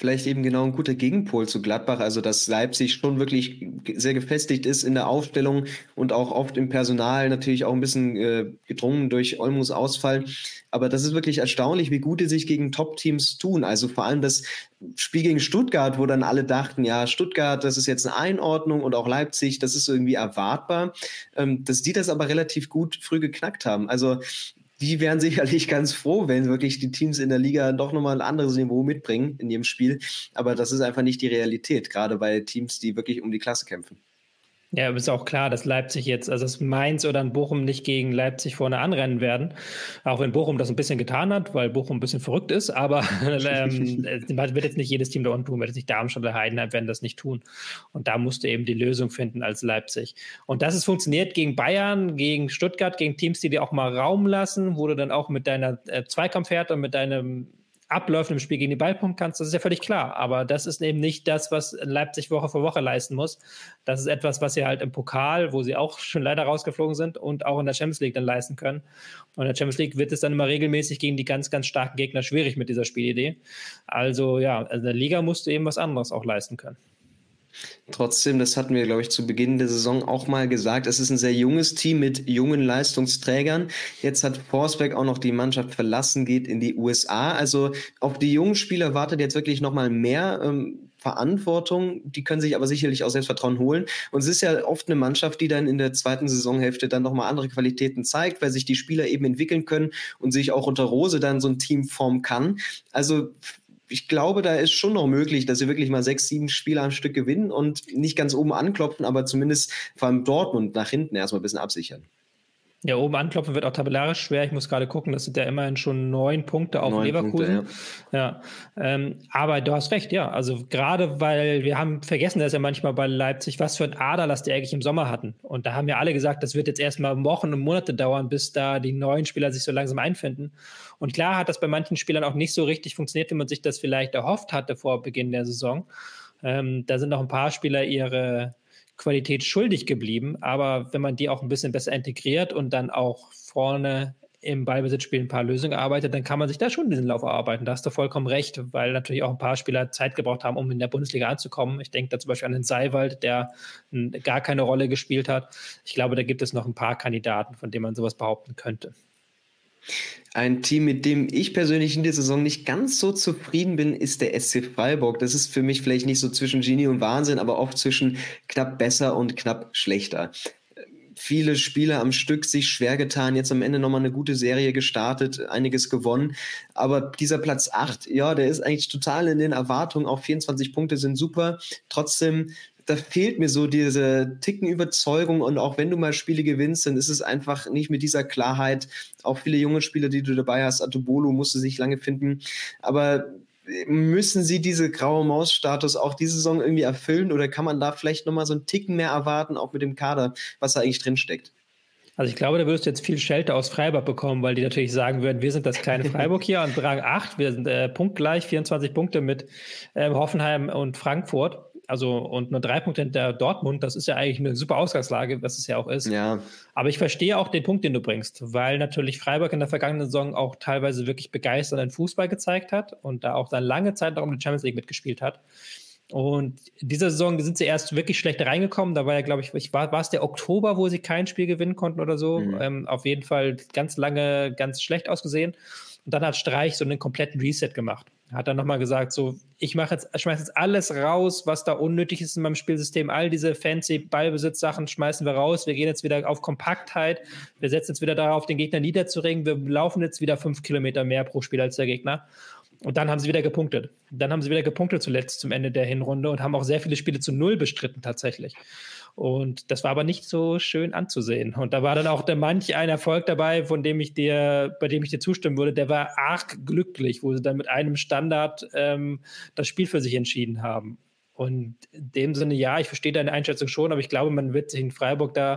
vielleicht eben genau ein guter Gegenpol zu Gladbach, also dass Leipzig schon wirklich sehr gefestigt ist in der Aufstellung und auch oft im Personal natürlich auch ein bisschen äh, gedrungen durch Olmus Ausfall. Aber das ist wirklich erstaunlich, wie gut die sich gegen Top-Teams tun. Also vor allem das Spiel gegen Stuttgart, wo dann alle dachten, ja, Stuttgart, das ist jetzt eine Einordnung und auch Leipzig, das ist irgendwie erwartbar, ähm, dass die das aber relativ gut früh geknackt haben. Also die wären sicherlich ganz froh, wenn wirklich die Teams in der Liga doch nochmal ein anderes Niveau mitbringen in ihrem Spiel. Aber das ist einfach nicht die Realität, gerade bei Teams, die wirklich um die Klasse kämpfen. Ja, aber ist auch klar, dass Leipzig jetzt, also dass Mainz oder ein Bochum nicht gegen Leipzig vorne anrennen werden. Auch wenn Bochum das ein bisschen getan hat, weil Bochum ein bisschen verrückt ist, aber ähm, wird jetzt nicht jedes Team da unten tun, wird jetzt nicht Darmstadt oder Heidenheim werden das nicht tun. Und da musst du eben die Lösung finden als Leipzig. Und das ist funktioniert gegen Bayern, gegen Stuttgart, gegen Teams, die dir auch mal Raum lassen, wo du dann auch mit deiner äh, Zweikampfhärte und mit deinem Abläufen im Spiel gegen die Ball pumpen kannst, das ist ja völlig klar. Aber das ist eben nicht das, was Leipzig Woche für Woche leisten muss. Das ist etwas, was sie halt im Pokal, wo sie auch schon leider rausgeflogen sind und auch in der Champions League dann leisten können. Und in der Champions League wird es dann immer regelmäßig gegen die ganz, ganz starken Gegner schwierig mit dieser Spielidee. Also ja, also in der Liga musst du eben was anderes auch leisten können. Trotzdem, das hatten wir, glaube ich, zu Beginn der Saison auch mal gesagt, es ist ein sehr junges Team mit jungen Leistungsträgern. Jetzt hat Forsberg auch noch die Mannschaft verlassen, geht in die USA. Also auf die jungen Spieler wartet jetzt wirklich nochmal mehr ähm, Verantwortung. Die können sich aber sicherlich auch Selbstvertrauen holen. Und es ist ja oft eine Mannschaft, die dann in der zweiten Saisonhälfte dann nochmal andere Qualitäten zeigt, weil sich die Spieler eben entwickeln können und sich auch unter Rose dann so ein Team formen kann. Also ich glaube, da ist schon noch möglich, dass sie wirklich mal sechs, sieben Spiele am Stück gewinnen und nicht ganz oben anklopfen, aber zumindest vor allem Dortmund nach hinten erstmal ein bisschen absichern. Ja, oben anklopfen wird auch tabellarisch schwer. Ich muss gerade gucken, das sind ja immerhin schon neun Punkte auf neun Leverkusen. Punkte, ja, ja ähm, aber du hast recht, ja. Also gerade weil wir haben vergessen, dass ja manchmal bei Leipzig, was für ein Aderlass die eigentlich im Sommer hatten. Und da haben ja alle gesagt, das wird jetzt erstmal Wochen und Monate dauern, bis da die neuen Spieler sich so langsam einfinden. Und klar hat das bei manchen Spielern auch nicht so richtig funktioniert, wie man sich das vielleicht erhofft hatte vor Beginn der Saison. Ähm, da sind noch ein paar Spieler ihre Qualität schuldig geblieben. Aber wenn man die auch ein bisschen besser integriert und dann auch vorne im Ballbesitzspiel ein paar Lösungen erarbeitet, dann kann man sich da schon diesen Lauf erarbeiten. Da hast du vollkommen recht, weil natürlich auch ein paar Spieler Zeit gebraucht haben, um in der Bundesliga anzukommen. Ich denke da zum Beispiel an den Seiwald, der gar keine Rolle gespielt hat. Ich glaube, da gibt es noch ein paar Kandidaten, von denen man sowas behaupten könnte. Ein Team, mit dem ich persönlich in der Saison nicht ganz so zufrieden bin, ist der SC Freiburg. Das ist für mich vielleicht nicht so zwischen Genie und Wahnsinn, aber oft zwischen knapp besser und knapp schlechter. Viele Spiele am Stück sich schwer getan, jetzt am Ende nochmal eine gute Serie gestartet, einiges gewonnen. Aber dieser Platz 8, ja, der ist eigentlich total in den Erwartungen. Auch 24 Punkte sind super. Trotzdem da fehlt mir so diese Tickenüberzeugung und auch wenn du mal Spiele gewinnst, dann ist es einfach nicht mit dieser Klarheit. Auch viele junge Spieler, die du dabei hast, Atobolo musste sich lange finden, aber müssen sie diese graue Maus-Status auch diese Saison irgendwie erfüllen oder kann man da vielleicht nochmal so einen Ticken mehr erwarten, auch mit dem Kader, was da eigentlich drinsteckt? Also ich glaube, da wirst du jetzt viel Schelte aus Freiburg bekommen, weil die natürlich sagen würden, wir sind das kleine Freiburg hier und Rang 8, wir sind äh, punktgleich, 24 Punkte mit äh, Hoffenheim und Frankfurt. Also und nur drei Punkte hinter Dortmund, das ist ja eigentlich eine super Ausgangslage, was es ja auch ist. Ja. Aber ich verstehe auch den Punkt, den du bringst, weil natürlich Freiburg in der vergangenen Saison auch teilweise wirklich begeisternden Fußball gezeigt hat und da auch dann lange Zeit noch um die Champions League mitgespielt hat. Und diese Saison sind sie erst wirklich schlecht reingekommen. Da war ja, glaube ich, war, war es der Oktober, wo sie kein Spiel gewinnen konnten oder so. Mhm. Ähm, auf jeden Fall ganz lange ganz schlecht ausgesehen. Und dann hat Streich so einen kompletten Reset gemacht. Hat dann nochmal gesagt, so, ich mache jetzt, schmeiß jetzt alles raus, was da unnötig ist in meinem Spielsystem. All diese fancy Ballbesitzsachen schmeißen wir raus. Wir gehen jetzt wieder auf Kompaktheit. Wir setzen jetzt wieder darauf, den Gegner niederzuringen. Wir laufen jetzt wieder fünf Kilometer mehr pro Spiel als der Gegner. Und dann haben sie wieder gepunktet. Dann haben sie wieder gepunktet zuletzt zum Ende der Hinrunde und haben auch sehr viele Spiele zu Null bestritten tatsächlich. Und das war aber nicht so schön anzusehen. Und da war dann auch der manch ein Erfolg dabei, von dem ich dir, bei dem ich dir zustimmen würde, der war arg glücklich, wo sie dann mit einem Standard ähm, das Spiel für sich entschieden haben. Und in dem Sinne, ja, ich verstehe deine Einschätzung schon, aber ich glaube, man wird sich in Freiburg da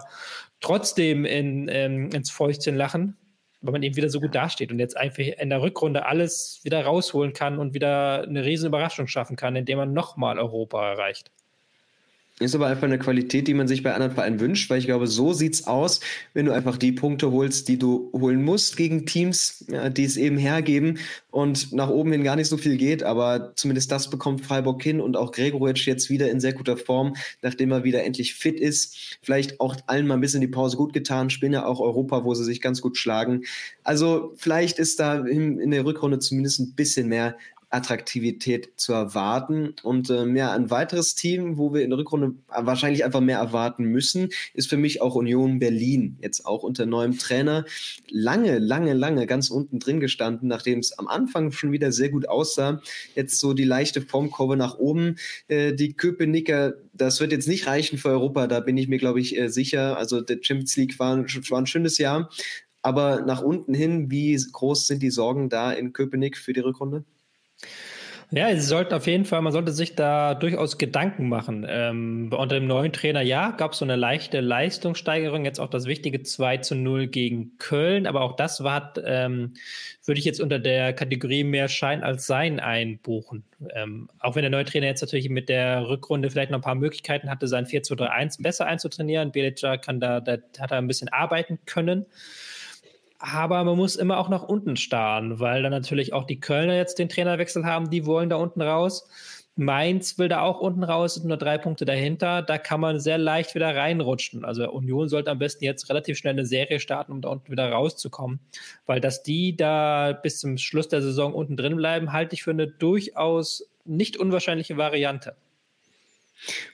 trotzdem in, ähm, ins Fäustchen lachen, weil man eben wieder so gut dasteht und jetzt einfach in der Rückrunde alles wieder rausholen kann und wieder eine riesen Überraschung schaffen kann, indem man nochmal Europa erreicht. Ist aber einfach eine Qualität, die man sich bei anderen Vereinen wünscht, weil ich glaube, so sieht es aus, wenn du einfach die Punkte holst, die du holen musst gegen Teams, ja, die es eben hergeben und nach oben hin gar nicht so viel geht, aber zumindest das bekommt Freiburg hin und auch Gregoritsch jetzt wieder in sehr guter Form, nachdem er wieder endlich fit ist. Vielleicht auch allen mal ein bisschen die Pause gut getan, spielen ja auch Europa, wo sie sich ganz gut schlagen. Also vielleicht ist da in, in der Rückrunde zumindest ein bisschen mehr Attraktivität zu erwarten. Und äh, ja, ein weiteres Team, wo wir in der Rückrunde wahrscheinlich einfach mehr erwarten müssen, ist für mich auch Union Berlin. Jetzt auch unter neuem Trainer. Lange, lange, lange ganz unten drin gestanden, nachdem es am Anfang schon wieder sehr gut aussah. Jetzt so die leichte Formkurve nach oben. Äh, die Köpenicker, das wird jetzt nicht reichen für Europa, da bin ich mir, glaube ich, äh, sicher. Also der Champions League war, war ein schönes Jahr. Aber nach unten hin, wie groß sind die Sorgen da in Köpenick für die Rückrunde? Ja, sie sollten auf jeden Fall, man sollte sich da durchaus Gedanken machen. Ähm, unter dem neuen Trainer, ja, gab es so eine leichte Leistungssteigerung, jetzt auch das wichtige 2 zu 0 gegen Köln, aber auch das war, ähm, würde ich jetzt unter der Kategorie mehr Schein als Sein einbuchen. Ähm, auch wenn der neue Trainer jetzt natürlich mit der Rückrunde vielleicht noch ein paar Möglichkeiten hatte, sein 4 zu 3 1 besser einzutrainieren. Belica kann da, da hat er ein bisschen arbeiten können. Aber man muss immer auch nach unten starren, weil dann natürlich auch die Kölner jetzt den Trainerwechsel haben, die wollen da unten raus. Mainz will da auch unten raus, sind nur drei Punkte dahinter. Da kann man sehr leicht wieder reinrutschen. Also Union sollte am besten jetzt relativ schnell eine Serie starten, um da unten wieder rauszukommen. Weil dass die da bis zum Schluss der Saison unten drin bleiben, halte ich für eine durchaus nicht unwahrscheinliche Variante.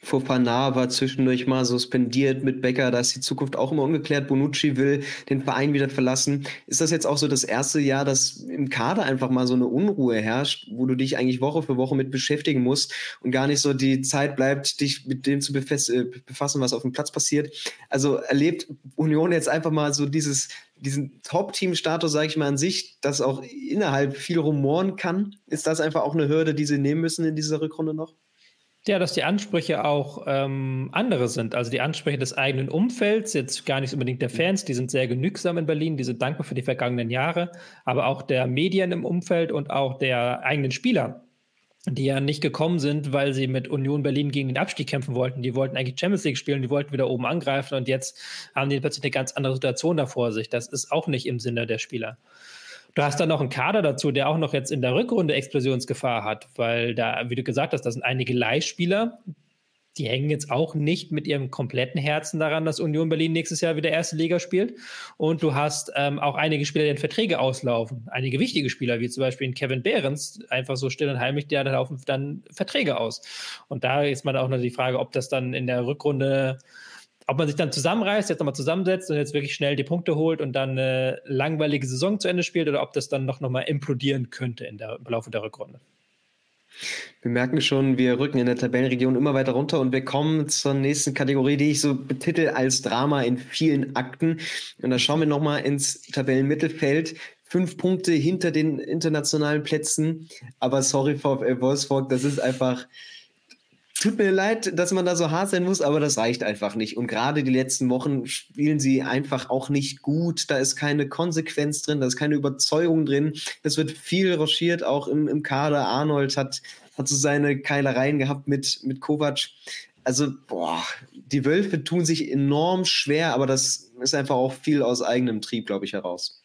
Fofana war zwischendurch mal suspendiert mit Becker, da ist die Zukunft auch immer ungeklärt. Bonucci will den Verein wieder verlassen. Ist das jetzt auch so das erste Jahr, dass im Kader einfach mal so eine Unruhe herrscht, wo du dich eigentlich Woche für Woche mit beschäftigen musst und gar nicht so die Zeit bleibt, dich mit dem zu äh, befassen, was auf dem Platz passiert? Also erlebt Union jetzt einfach mal so dieses diesen Top-Team-Status, sage ich mal, an sich, das auch innerhalb viel rumoren kann? Ist das einfach auch eine Hürde, die sie nehmen müssen in dieser Rückrunde noch? Ja, dass die Ansprüche auch ähm, andere sind. Also die Ansprüche des eigenen Umfelds, jetzt gar nicht unbedingt der Fans, die sind sehr genügsam in Berlin, die sind dankbar für die vergangenen Jahre, aber auch der Medien im Umfeld und auch der eigenen Spieler die ja nicht gekommen sind, weil sie mit Union Berlin gegen den Abstieg kämpfen wollten. Die wollten eigentlich Champions League spielen, die wollten wieder oben angreifen und jetzt haben die plötzlich eine ganz andere Situation da vor sich. Das ist auch nicht im Sinne der Spieler. Du hast dann noch einen Kader dazu, der auch noch jetzt in der Rückrunde Explosionsgefahr hat, weil da, wie du gesagt hast, das sind einige Leihspieler, die hängen jetzt auch nicht mit ihrem kompletten Herzen daran, dass Union Berlin nächstes Jahr wieder erste Liga spielt. Und du hast ähm, auch einige Spieler, deren Verträge auslaufen. Einige wichtige Spieler, wie zum Beispiel Kevin Behrens, einfach so still und heimlich, der laufen dann Verträge aus. Und da ist man auch noch die Frage, ob das dann in der Rückrunde ob man sich dann zusammenreißt, jetzt nochmal zusammensetzt und jetzt wirklich schnell die Punkte holt und dann eine langweilige Saison zu Ende spielt oder ob das dann noch, noch implodieren könnte in der, im Laufe der Rückrunde. Wir merken schon, wir rücken in der Tabellenregion immer weiter runter und wir kommen zur nächsten Kategorie, die ich so betitel als Drama in vielen Akten. Und da schauen wir nochmal ins Tabellenmittelfeld. Fünf Punkte hinter den internationalen Plätzen. Aber sorry, VfL Wolfsburg, das ist einfach, tut mir leid, dass man da so hart sein muss, aber das reicht einfach nicht. Und gerade die letzten Wochen spielen sie einfach auch nicht gut. Da ist keine Konsequenz drin, da ist keine Überzeugung drin. Es wird viel rochiert, auch im, im Kader. Arnold hat, hat so seine Keilereien gehabt mit, mit Kovac. Also, boah, die Wölfe tun sich enorm schwer, aber das ist einfach auch viel aus eigenem Trieb, glaube ich, heraus.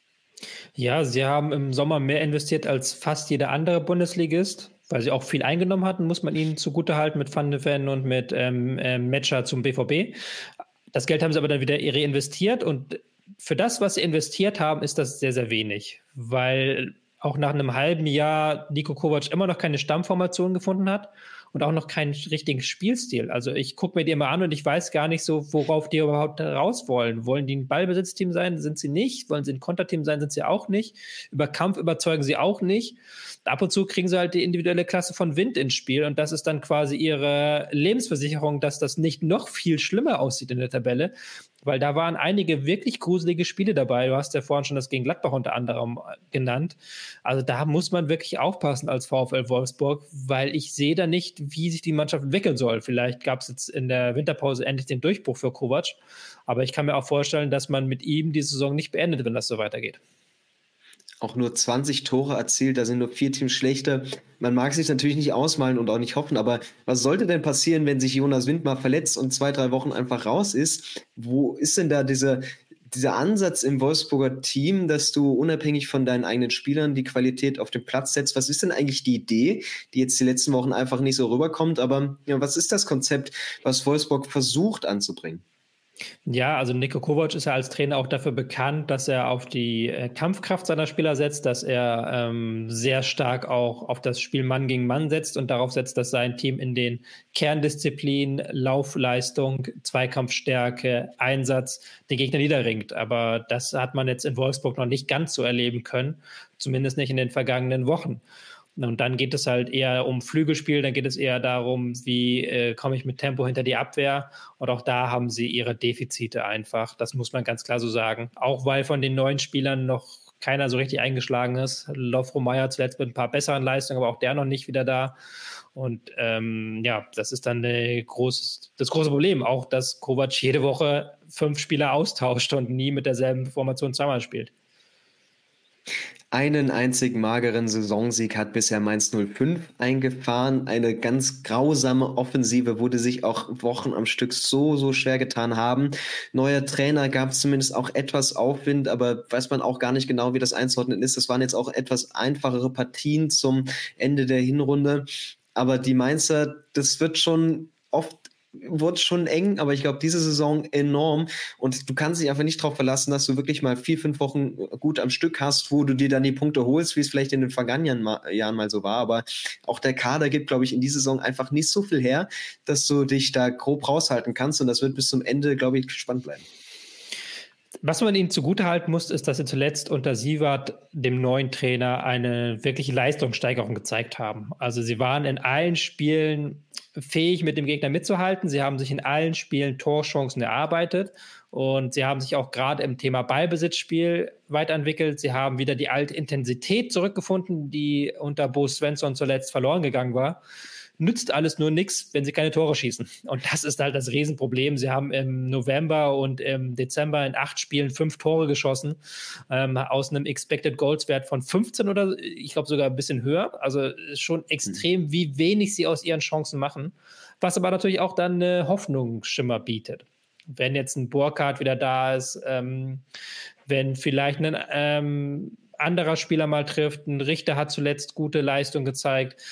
Ja, sie haben im Sommer mehr investiert als fast jeder andere Bundesligist weil sie auch viel eingenommen hatten, muss man ihnen zugutehalten mit Van de Ven und mit ähm, äh, Matcher zum BVB. Das Geld haben sie aber dann wieder reinvestiert und für das, was sie investiert haben, ist das sehr, sehr wenig, weil auch nach einem halben Jahr Nico Kovac immer noch keine Stammformation gefunden hat und auch noch keinen richtigen Spielstil. Also ich gucke mir die immer an und ich weiß gar nicht so, worauf die überhaupt raus wollen. Wollen die ein Ballbesitzteam sein? Sind sie nicht? Wollen sie ein Konterteam sein? Sind sie auch nicht? Über Kampf überzeugen sie auch nicht. Ab und zu kriegen sie halt die individuelle Klasse von Wind ins Spiel und das ist dann quasi ihre Lebensversicherung, dass das nicht noch viel schlimmer aussieht in der Tabelle, weil da waren einige wirklich gruselige Spiele dabei. Du hast ja vorhin schon das gegen Gladbach unter anderem äh, genannt. Also da muss man wirklich aufpassen als VfL Wolfsburg, weil ich sehe da nicht, wie sich die Mannschaft entwickeln soll. Vielleicht gab es jetzt in der Winterpause endlich den Durchbruch für Kovac, aber ich kann mir auch vorstellen, dass man mit ihm die Saison nicht beendet, wenn das so weitergeht auch nur 20 Tore erzielt, da sind nur vier Teams schlechter. Man mag sich natürlich nicht ausmalen und auch nicht hoffen, aber was sollte denn passieren, wenn sich Jonas Wind mal verletzt und zwei, drei Wochen einfach raus ist? Wo ist denn da dieser, dieser Ansatz im Wolfsburger Team, dass du unabhängig von deinen eigenen Spielern die Qualität auf den Platz setzt? Was ist denn eigentlich die Idee, die jetzt die letzten Wochen einfach nicht so rüberkommt? Aber ja, was ist das Konzept, was Wolfsburg versucht anzubringen? Ja, also Niko Kovac ist ja als Trainer auch dafür bekannt, dass er auf die äh, Kampfkraft seiner Spieler setzt, dass er ähm, sehr stark auch auf das Spiel Mann gegen Mann setzt und darauf setzt, dass sein Team in den Kerndisziplinen Laufleistung, Zweikampfstärke, Einsatz den Gegner niederringt. Aber das hat man jetzt in Wolfsburg noch nicht ganz so erleben können, zumindest nicht in den vergangenen Wochen. Und dann geht es halt eher um Flügelspiel, dann geht es eher darum, wie äh, komme ich mit Tempo hinter die Abwehr. Und auch da haben sie ihre Defizite einfach. Das muss man ganz klar so sagen. Auch weil von den neuen Spielern noch keiner so richtig eingeschlagen ist. Lofro Meyer zuletzt mit ein paar besseren Leistungen, aber auch der noch nicht wieder da. Und ähm, ja, das ist dann groß, das große Problem. Auch, dass Kovac jede Woche fünf Spieler austauscht und nie mit derselben Formation zweimal spielt. Einen einzigen mageren Saisonsieg hat bisher Mainz 05 eingefahren. Eine ganz grausame Offensive, wurde sich auch Wochen am Stück so, so schwer getan haben. Neuer Trainer gab es zumindest auch etwas Aufwind, aber weiß man auch gar nicht genau, wie das einzuordnen ist. Das waren jetzt auch etwas einfachere Partien zum Ende der Hinrunde. Aber die Mainzer, das wird schon oft wurde schon eng, aber ich glaube, diese Saison enorm. Und du kannst dich einfach nicht darauf verlassen, dass du wirklich mal vier, fünf Wochen gut am Stück hast, wo du dir dann die Punkte holst, wie es vielleicht in den vergangenen Jahren mal so war. Aber auch der Kader gibt, glaube ich, in dieser Saison einfach nicht so viel her, dass du dich da grob raushalten kannst. Und das wird bis zum Ende, glaube ich, spannend bleiben. Was man ihnen zugutehalten muss, ist, dass sie zuletzt unter Sievert, dem neuen Trainer, eine wirkliche Leistungssteigerung gezeigt haben. Also sie waren in allen Spielen fähig, mit dem Gegner mitzuhalten. Sie haben sich in allen Spielen Torchancen erarbeitet und sie haben sich auch gerade im Thema Ballbesitzspiel weiterentwickelt. Sie haben wieder die alte Intensität zurückgefunden, die unter Bo Svensson zuletzt verloren gegangen war. Nützt alles nur nichts, wenn sie keine Tore schießen. Und das ist halt das Riesenproblem. Sie haben im November und im Dezember in acht Spielen fünf Tore geschossen, ähm, aus einem Expected Goals Wert von 15 oder ich glaube sogar ein bisschen höher. Also schon extrem, mhm. wie wenig sie aus ihren Chancen machen. Was aber natürlich auch dann eine Hoffnungsschimmer bietet. Wenn jetzt ein Burkhardt wieder da ist, ähm, wenn vielleicht ein ähm, anderer Spieler mal trifft, ein Richter hat zuletzt gute Leistung gezeigt,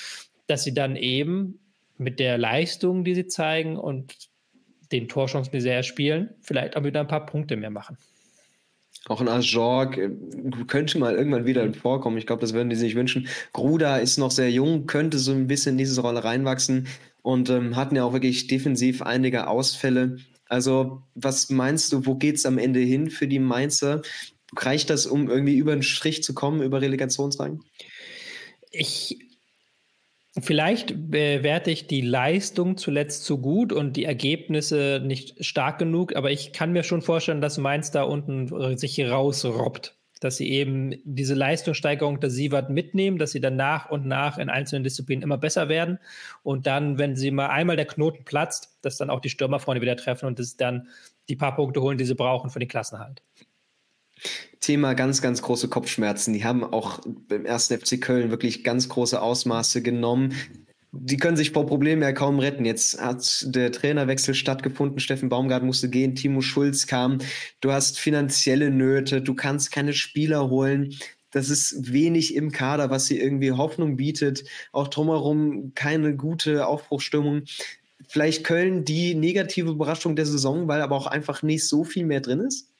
dass sie dann eben mit der Leistung, die sie zeigen und den Torchancen, die sie erspielen, vielleicht auch wieder ein paar Punkte mehr machen. Auch ein Ajorg äh, könnte mal irgendwann wieder vorkommen. Ich glaube, das würden die sich wünschen. Gruda ist noch sehr jung, könnte so ein bisschen in diese Rolle reinwachsen und ähm, hatten ja auch wirklich defensiv einige Ausfälle. Also, was meinst du, wo geht es am Ende hin für die Mainzer? Reicht das, um irgendwie über den Strich zu kommen, über Relegationsrang? Ich Vielleicht bewerte ich die Leistung zuletzt zu gut und die Ergebnisse nicht stark genug, aber ich kann mir schon vorstellen, dass Mainz da unten sich rausrobbt. Dass sie eben diese Leistungssteigerung der Sievert mitnehmen, dass sie dann nach und nach in einzelnen Disziplinen immer besser werden. Und dann, wenn sie mal einmal der Knoten platzt, dass dann auch die Stürmer vorne wieder treffen und dass dann die paar Punkte holen, die sie brauchen für den Klassenhalt. Thema ganz, ganz große Kopfschmerzen. Die haben auch beim ersten FC Köln wirklich ganz große Ausmaße genommen. Die können sich vor Problemen ja kaum retten. Jetzt hat der Trainerwechsel stattgefunden. Steffen Baumgart musste gehen, Timo Schulz kam. Du hast finanzielle Nöte, du kannst keine Spieler holen. Das ist wenig im Kader, was sie irgendwie Hoffnung bietet. Auch drumherum keine gute Aufbruchstimmung. Vielleicht Köln die negative Überraschung der Saison, weil aber auch einfach nicht so viel mehr drin ist?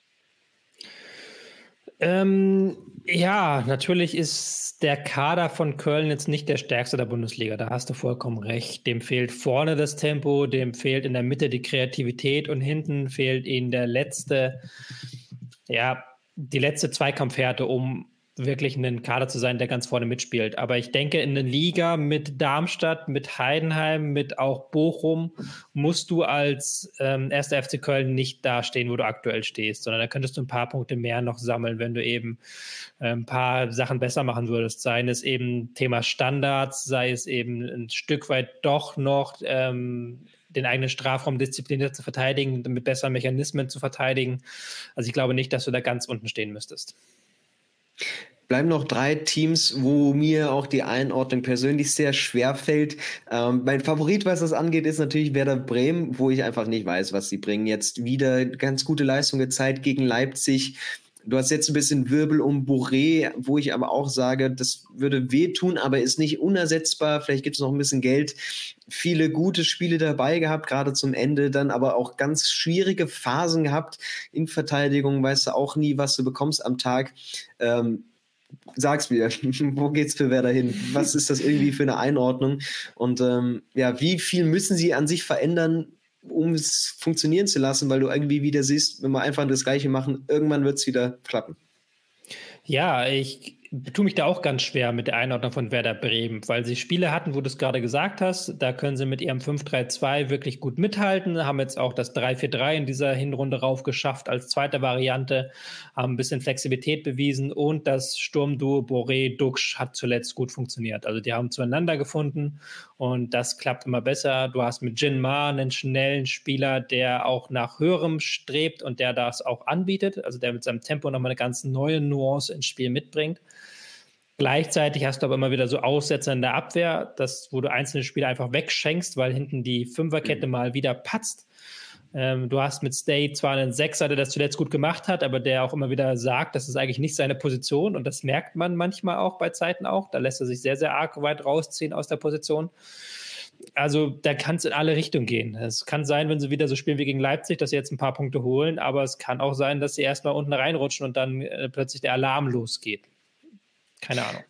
Ähm, ja, natürlich ist der Kader von Köln jetzt nicht der stärkste der Bundesliga. Da hast du vollkommen recht. Dem fehlt vorne das Tempo, dem fehlt in der Mitte die Kreativität und hinten fehlt ihnen der letzte, ja, die letzte Zweikampfhärte, um wirklich ein Kader zu sein, der ganz vorne mitspielt. Aber ich denke, in der Liga mit Darmstadt, mit Heidenheim, mit auch Bochum musst du als ähm, erster FC Köln nicht dastehen, wo du aktuell stehst, sondern da könntest du ein paar Punkte mehr noch sammeln, wenn du eben äh, ein paar Sachen besser machen würdest. Sei es eben Thema Standards, sei es eben ein Stück weit doch noch ähm, den eigenen Strafraum diszipliniert zu verteidigen, mit besseren Mechanismen zu verteidigen. Also ich glaube nicht, dass du da ganz unten stehen müsstest. Bleiben noch drei Teams, wo mir auch die Einordnung persönlich sehr schwer fällt. Ähm, mein Favorit, was das angeht, ist natürlich Werder Bremen, wo ich einfach nicht weiß, was sie bringen. Jetzt wieder ganz gute Leistung gezeigt gegen Leipzig. Du hast jetzt ein bisschen Wirbel um Bourré, wo ich aber auch sage, das würde wehtun, aber ist nicht unersetzbar. Vielleicht gibt es noch ein bisschen Geld. Viele gute Spiele dabei gehabt, gerade zum Ende, dann aber auch ganz schwierige Phasen gehabt in Verteidigung. Weißt du auch nie, was du bekommst am Tag. Ähm, sag's mir, wo geht's für Werder hin? Was ist das irgendwie für eine Einordnung? Und ähm, ja, wie viel müssen sie an sich verändern, um es funktionieren zu lassen, weil du irgendwie wieder siehst, wenn wir einfach das Gleiche machen, irgendwann wird es wieder klappen. Ja, ich tue mich da auch ganz schwer mit der Einordnung von Werder Bremen, weil sie Spiele hatten, wo du es gerade gesagt hast. Da können sie mit ihrem 5-3-2 wirklich gut mithalten, haben jetzt auch das 3-4-3 in dieser Hinrunde raufgeschafft als zweite Variante, haben ein bisschen Flexibilität bewiesen und das Sturmduo Boré-Duxch hat zuletzt gut funktioniert. Also die haben zueinander gefunden und das klappt immer besser. Du hast mit Jin Ma einen schnellen Spieler, der auch nach höherem strebt und der das auch anbietet, also der mit seinem Tempo nochmal eine ganz neue Nuance ins Spiel mitbringt. Gleichzeitig hast du aber immer wieder so Aussetzer in der Abwehr, das, wo du einzelne Spieler einfach wegschenkst, weil hinten die Fünferkette mhm. mal wieder patzt. Ähm, du hast mit Stay zwar einen Sechser, der das zuletzt gut gemacht hat, aber der auch immer wieder sagt, das ist eigentlich nicht seine Position und das merkt man manchmal auch bei Zeiten auch. Da lässt er sich sehr, sehr arg weit rausziehen aus der Position. Also da kann es in alle Richtungen gehen. Es kann sein, wenn sie wieder so spielen wie gegen Leipzig, dass sie jetzt ein paar Punkte holen, aber es kann auch sein, dass sie erstmal unten reinrutschen und dann äh, plötzlich der Alarm losgeht. Keine Ahnung.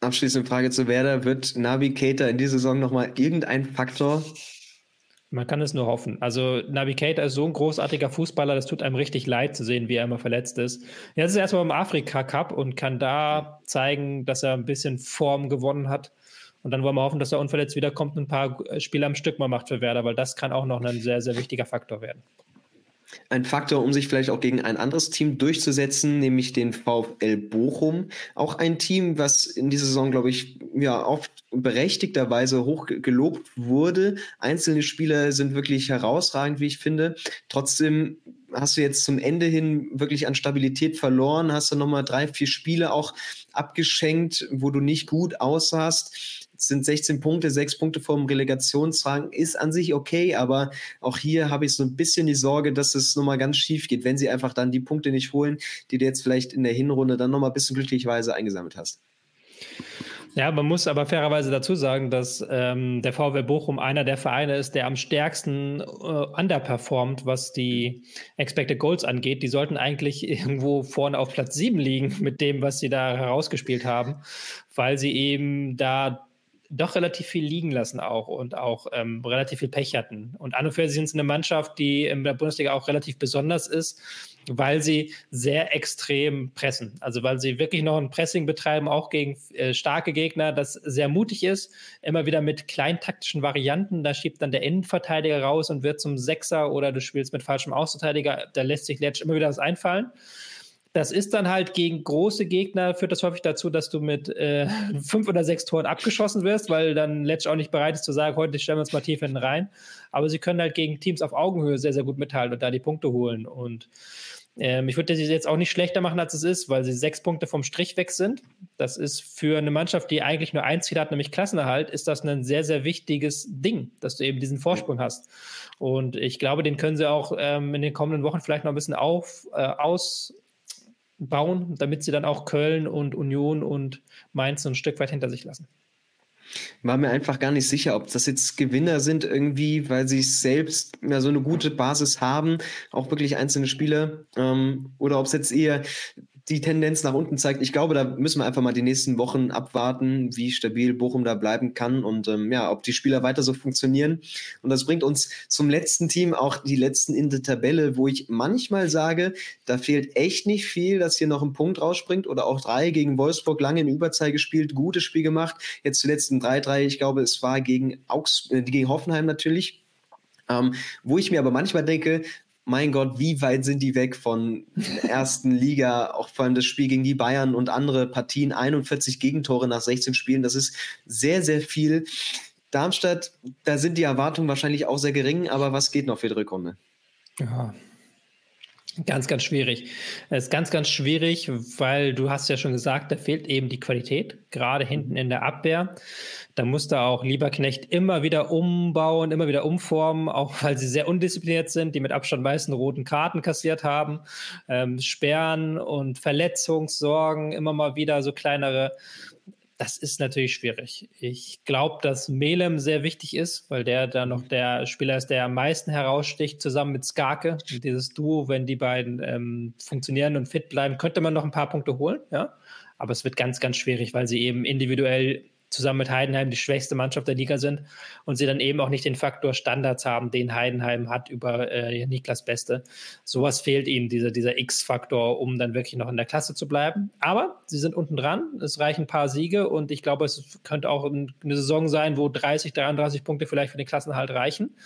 Abschließende Frage zu Werder. Wird Navigator in dieser Saison nochmal irgendein Faktor? Man kann es nur hoffen. Also Navigator ist so ein großartiger Fußballer, das tut einem richtig leid zu sehen, wie er immer verletzt ist. Jetzt ist er erstmal im Afrika Cup und kann da zeigen, dass er ein bisschen Form gewonnen hat. Und dann wollen wir hoffen, dass er unverletzt wiederkommt und ein paar Spiele am Stück mal macht für Werder, weil das kann auch noch ein sehr, sehr wichtiger Faktor werden. Ein Faktor, um sich vielleicht auch gegen ein anderes Team durchzusetzen, nämlich den VfL Bochum. Auch ein Team, was in dieser Saison, glaube ich, ja oft berechtigterweise hoch gelobt wurde. Einzelne Spieler sind wirklich herausragend, wie ich finde. Trotzdem hast du jetzt zum Ende hin wirklich an Stabilität verloren, hast du nochmal drei, vier Spiele auch abgeschenkt, wo du nicht gut aussahst sind 16 Punkte, sechs Punkte vom Relegationsrang, ist an sich okay, aber auch hier habe ich so ein bisschen die Sorge, dass es nochmal ganz schief geht, wenn sie einfach dann die Punkte nicht holen, die du jetzt vielleicht in der Hinrunde dann nochmal ein bisschen glücklicherweise eingesammelt hast. Ja, man muss aber fairerweise dazu sagen, dass ähm, der VW Bochum einer der Vereine ist, der am stärksten äh, underperformt, was die Expected Goals angeht. Die sollten eigentlich irgendwo vorne auf Platz 7 liegen mit dem, was sie da herausgespielt haben, weil sie eben da doch relativ viel liegen lassen auch und auch ähm, relativ viel Pech hatten. Und an und für sich sind es eine Mannschaft, die in der Bundesliga auch relativ besonders ist, weil sie sehr extrem pressen. Also weil sie wirklich noch ein Pressing betreiben, auch gegen äh, starke Gegner, das sehr mutig ist, immer wieder mit kleintaktischen Varianten. Da schiebt dann der Innenverteidiger raus und wird zum Sechser oder du spielst mit falschem Außenverteidiger. Da lässt sich Letsch immer wieder was einfallen. Das ist dann halt gegen große Gegner, führt das häufig dazu, dass du mit äh, fünf oder sechs Toren abgeschossen wirst, weil dann Letsch auch nicht bereit ist zu sagen, heute stellen wir uns mal tief hinten rein. Aber sie können halt gegen Teams auf Augenhöhe sehr, sehr gut mithalten und da die Punkte holen. Und ähm, ich würde das jetzt auch nicht schlechter machen, als es ist, weil sie sechs Punkte vom Strich weg sind. Das ist für eine Mannschaft, die eigentlich nur ein Ziel hat, nämlich Klassenerhalt, ist das ein sehr, sehr wichtiges Ding, dass du eben diesen Vorsprung hast. Und ich glaube, den können sie auch ähm, in den kommenden Wochen vielleicht noch ein bisschen auf, äh, aus, bauen, damit sie dann auch Köln und Union und Mainz ein Stück weit hinter sich lassen. War mir einfach gar nicht sicher, ob das jetzt Gewinner sind irgendwie, weil sie selbst ja so eine gute Basis haben, auch wirklich einzelne Spieler, ähm, oder ob es jetzt eher die Tendenz nach unten zeigt. Ich glaube, da müssen wir einfach mal die nächsten Wochen abwarten, wie stabil Bochum da bleiben kann und ähm, ja, ob die Spieler weiter so funktionieren. Und das bringt uns zum letzten Team, auch die letzten in der Tabelle, wo ich manchmal sage, da fehlt echt nicht viel, dass hier noch ein Punkt rausspringt oder auch drei gegen Wolfsburg lange in Überzahl gespielt, gutes Spiel gemacht. Jetzt zuletzt ein 3-3, ich glaube, es war gegen, Augs äh, gegen Hoffenheim natürlich. Ähm, wo ich mir aber manchmal denke, mein Gott, wie weit sind die weg von der ersten Liga, auch vor allem das Spiel gegen die Bayern und andere Partien, 41 Gegentore nach 16 Spielen, das ist sehr, sehr viel. Darmstadt, da sind die Erwartungen wahrscheinlich auch sehr gering, aber was geht noch für die Rückrunde? Ja, Ganz, ganz schwierig. Es ist ganz, ganz schwierig, weil du hast ja schon gesagt, da fehlt eben die Qualität, gerade hinten in der Abwehr. Da musste auch Lieberknecht immer wieder umbauen, immer wieder umformen, auch weil sie sehr undiszipliniert sind, die mit Abstand meisten roten Karten kassiert haben, ähm, Sperren und Verletzungssorgen, immer mal wieder so kleinere das ist natürlich schwierig. Ich glaube, dass Melem sehr wichtig ist, weil der da noch der Spieler ist, der am meisten heraussticht, zusammen mit Skarke. Dieses Duo, wenn die beiden ähm, funktionieren und fit bleiben, könnte man noch ein paar Punkte holen, ja. Aber es wird ganz, ganz schwierig, weil sie eben individuell zusammen mit Heidenheim die schwächste Mannschaft der Liga sind und sie dann eben auch nicht den Faktor Standards haben, den Heidenheim hat über äh, Niklas Beste. Sowas fehlt ihnen, dieser, dieser X-Faktor, um dann wirklich noch in der Klasse zu bleiben. Aber sie sind unten dran, es reichen ein paar Siege und ich glaube, es könnte auch eine Saison sein, wo 30, 33 Punkte vielleicht für den Klassenhalt reichen.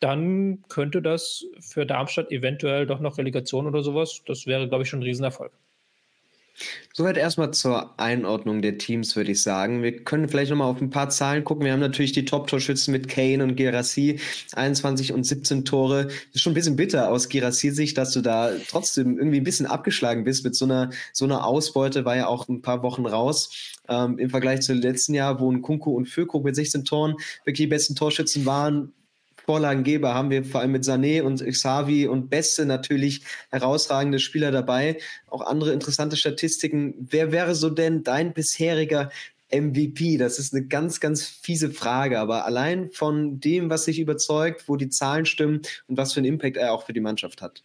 Dann könnte das für Darmstadt eventuell doch noch Relegation oder sowas. Das wäre, glaube ich, schon ein Riesenerfolg. Soweit erstmal zur Einordnung der Teams, würde ich sagen. Wir können vielleicht nochmal auf ein paar Zahlen gucken. Wir haben natürlich die Top-Torschützen mit Kane und Gerassi, 21 und 17 Tore. Das ist schon ein bisschen bitter aus Gerassi-Sicht, dass du da trotzdem irgendwie ein bisschen abgeschlagen bist mit so einer, so einer Ausbeute, war ja auch ein paar Wochen raus. Ähm, Im Vergleich zu letzten Jahr, wo ein Kunku und Füllkrug mit 16 Toren wirklich die besten Torschützen waren, Vorlagengeber haben wir vor allem mit Sané und Xavi und Beste natürlich herausragende Spieler dabei. Auch andere interessante Statistiken. Wer wäre so denn dein bisheriger MVP? Das ist eine ganz, ganz fiese Frage, aber allein von dem, was sich überzeugt, wo die Zahlen stimmen und was für einen Impact er auch für die Mannschaft hat.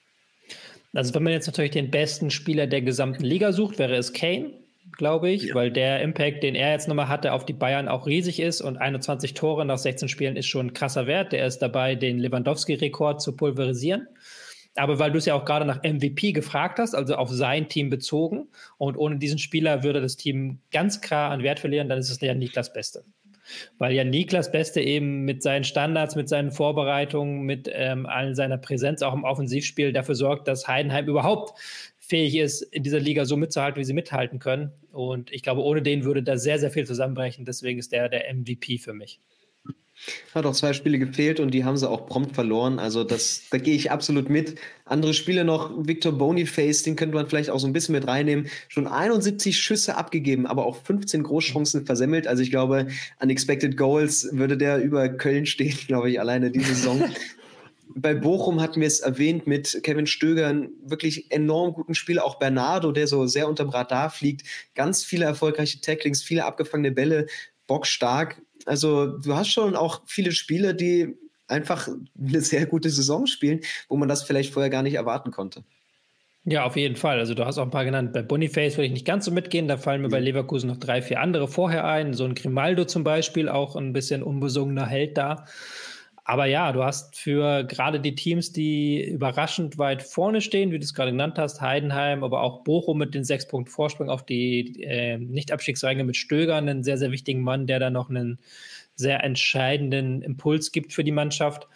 Also wenn man jetzt natürlich den besten Spieler der gesamten Liga sucht, wäre es Kane glaube ich, ja. weil der Impact, den er jetzt nochmal hatte, auf die Bayern auch riesig ist und 21 Tore nach 16 Spielen ist schon ein krasser Wert. Der ist dabei, den Lewandowski-Rekord zu pulverisieren. Aber weil du es ja auch gerade nach MVP gefragt hast, also auf sein Team bezogen, und ohne diesen Spieler würde das Team ganz klar an Wert verlieren, dann ist es ja nicht das Beste. Weil ja Niklas Beste eben mit seinen Standards, mit seinen Vorbereitungen, mit ähm, all seiner Präsenz auch im Offensivspiel dafür sorgt, dass Heidenheim überhaupt fähig ist, in dieser Liga so mitzuhalten, wie sie mithalten können. Und ich glaube, ohne den würde da sehr, sehr viel zusammenbrechen. Deswegen ist der der MVP für mich. Hat auch zwei Spiele gefehlt und die haben sie auch prompt verloren. Also das, da gehe ich absolut mit. Andere Spiele noch, Victor Boniface, den könnte man vielleicht auch so ein bisschen mit reinnehmen. Schon 71 Schüsse abgegeben, aber auch 15 Großchancen versemmelt. Also ich glaube, Unexpected Goals würde der über Köln stehen, glaube ich, alleine diese Saison. Bei Bochum hatten wir es erwähnt mit Kevin Stöger, einen wirklich enorm guten Spieler. Auch Bernardo, der so sehr unterm Radar fliegt. Ganz viele erfolgreiche Tacklings, viele abgefangene Bälle, bockstark. Also du hast schon auch viele Spiele, die einfach eine sehr gute Saison spielen, wo man das vielleicht vorher gar nicht erwarten konnte. Ja, auf jeden Fall. Also du hast auch ein paar genannt. Bei Boniface würde ich nicht ganz so mitgehen. Da fallen mir bei mhm. Leverkusen noch drei, vier andere vorher ein. So ein Grimaldo zum Beispiel, auch ein bisschen unbesungener Held da. Aber ja, du hast für gerade die Teams, die überraschend weit vorne stehen, wie du es gerade genannt hast, Heidenheim, aber auch Bochum mit den sechs Punkten Vorsprung auf die äh, Nicht-Abstiegsränge mit Stöger, einen sehr, sehr wichtigen Mann, der da noch einen sehr entscheidenden Impuls gibt für die Mannschaft.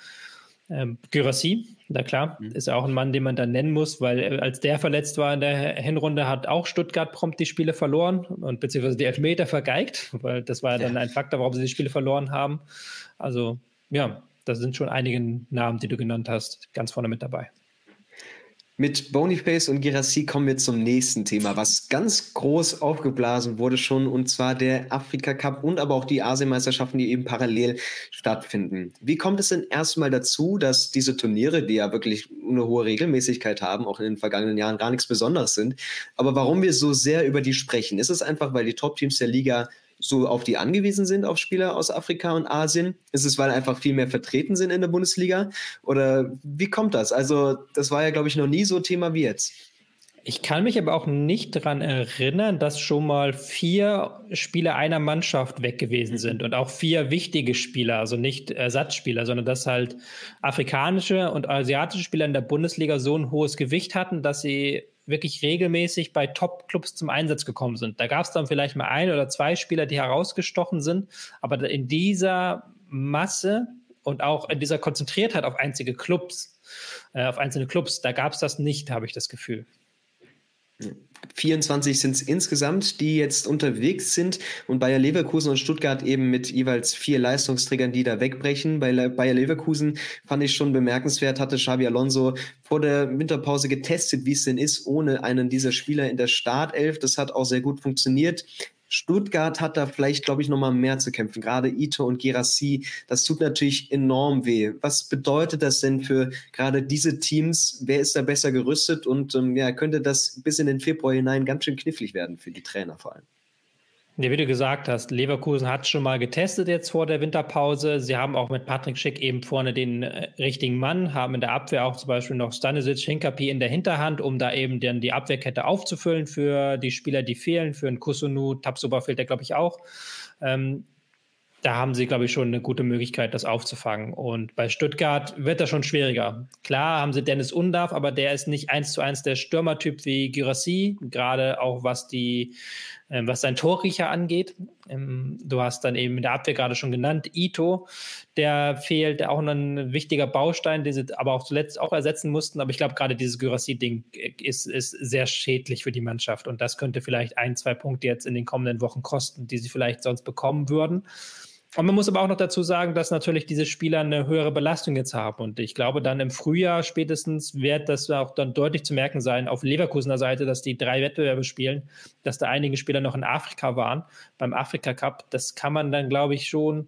Ähm, Gyrassi, na klar, mhm. ist auch ein Mann, den man da nennen muss, weil äh, als der verletzt war in der Hinrunde, hat auch Stuttgart prompt die Spiele verloren und beziehungsweise die Elfmeter vergeigt, weil das war ja dann ein Faktor, warum sie die Spiele verloren haben. Also ja, da sind schon einige Namen, die du genannt hast, ganz vorne mit dabei. Mit Boniface und Girassi kommen wir zum nächsten Thema, was ganz groß aufgeblasen wurde schon, und zwar der Afrika Cup und aber auch die Asienmeisterschaften, die eben parallel stattfinden. Wie kommt es denn erstmal dazu, dass diese Turniere, die ja wirklich eine hohe Regelmäßigkeit haben, auch in den vergangenen Jahren gar nichts Besonderes sind, aber warum wir so sehr über die sprechen? Ist es einfach, weil die Top-Teams der Liga so auf die angewiesen sind, auf Spieler aus Afrika und Asien? Ist es, weil einfach viel mehr vertreten sind in der Bundesliga? Oder wie kommt das? Also, das war ja, glaube ich, noch nie so Thema wie jetzt. Ich kann mich aber auch nicht daran erinnern, dass schon mal vier Spieler einer Mannschaft weg gewesen mhm. sind und auch vier wichtige Spieler, also nicht Ersatzspieler, sondern dass halt afrikanische und asiatische Spieler in der Bundesliga so ein hohes Gewicht hatten, dass sie wirklich regelmäßig bei Top-Clubs zum Einsatz gekommen sind. Da gab es dann vielleicht mal ein oder zwei Spieler, die herausgestochen sind, aber in dieser Masse und auch in dieser Konzentriertheit auf einzige Clubs, äh, auf einzelne Clubs, da gab es das nicht, habe ich das Gefühl. 24 sind es insgesamt, die jetzt unterwegs sind und Bayer Leverkusen und Stuttgart eben mit jeweils vier Leistungsträgern, die da wegbrechen. Bei Le Bayer Leverkusen fand ich schon bemerkenswert, hatte Xabi Alonso vor der Winterpause getestet, wie es denn ist, ohne einen dieser Spieler in der Startelf. Das hat auch sehr gut funktioniert. Stuttgart hat da vielleicht, glaube ich, noch mal mehr zu kämpfen. Gerade Ito und Gerassi, das tut natürlich enorm weh. Was bedeutet das denn für gerade diese Teams? Wer ist da besser gerüstet? Und ähm, ja, könnte das bis in den Februar hinein ganz schön knifflig werden für die Trainer vor allem? Ja, wie du gesagt hast, Leverkusen hat schon mal getestet jetzt vor der Winterpause. Sie haben auch mit Patrick Schick eben vorne den äh, richtigen Mann, haben in der Abwehr auch zum Beispiel noch Stanisic, Hinkapi in der Hinterhand, um da eben dann die Abwehrkette aufzufüllen für die Spieler, die fehlen. Für einen Kusunu, Tabsoba fehlt der, glaube ich, auch. Ähm, da haben sie, glaube ich, schon eine gute Möglichkeit, das aufzufangen. Und bei Stuttgart wird das schon schwieriger. Klar haben sie Dennis Undarf, aber der ist nicht eins zu eins der Stürmertyp wie Girassi, gerade auch was die, äh, was sein Torriecher angeht. Ähm, du hast dann eben in der Abwehr gerade schon genannt, Ito, der fehlt, auch ein wichtiger Baustein, den sie aber auch zuletzt auch ersetzen mussten. Aber ich glaube, gerade dieses Girassi-Ding ist, ist sehr schädlich für die Mannschaft. Und das könnte vielleicht ein, zwei Punkte jetzt in den kommenden Wochen kosten, die sie vielleicht sonst bekommen würden. Und man muss aber auch noch dazu sagen, dass natürlich diese Spieler eine höhere Belastung jetzt haben. Und ich glaube, dann im Frühjahr spätestens wird das auch dann deutlich zu merken sein auf Leverkusener Seite, dass die drei Wettbewerbe spielen, dass da einige Spieler noch in Afrika waren beim Afrika Cup. Das kann man dann, glaube ich, schon,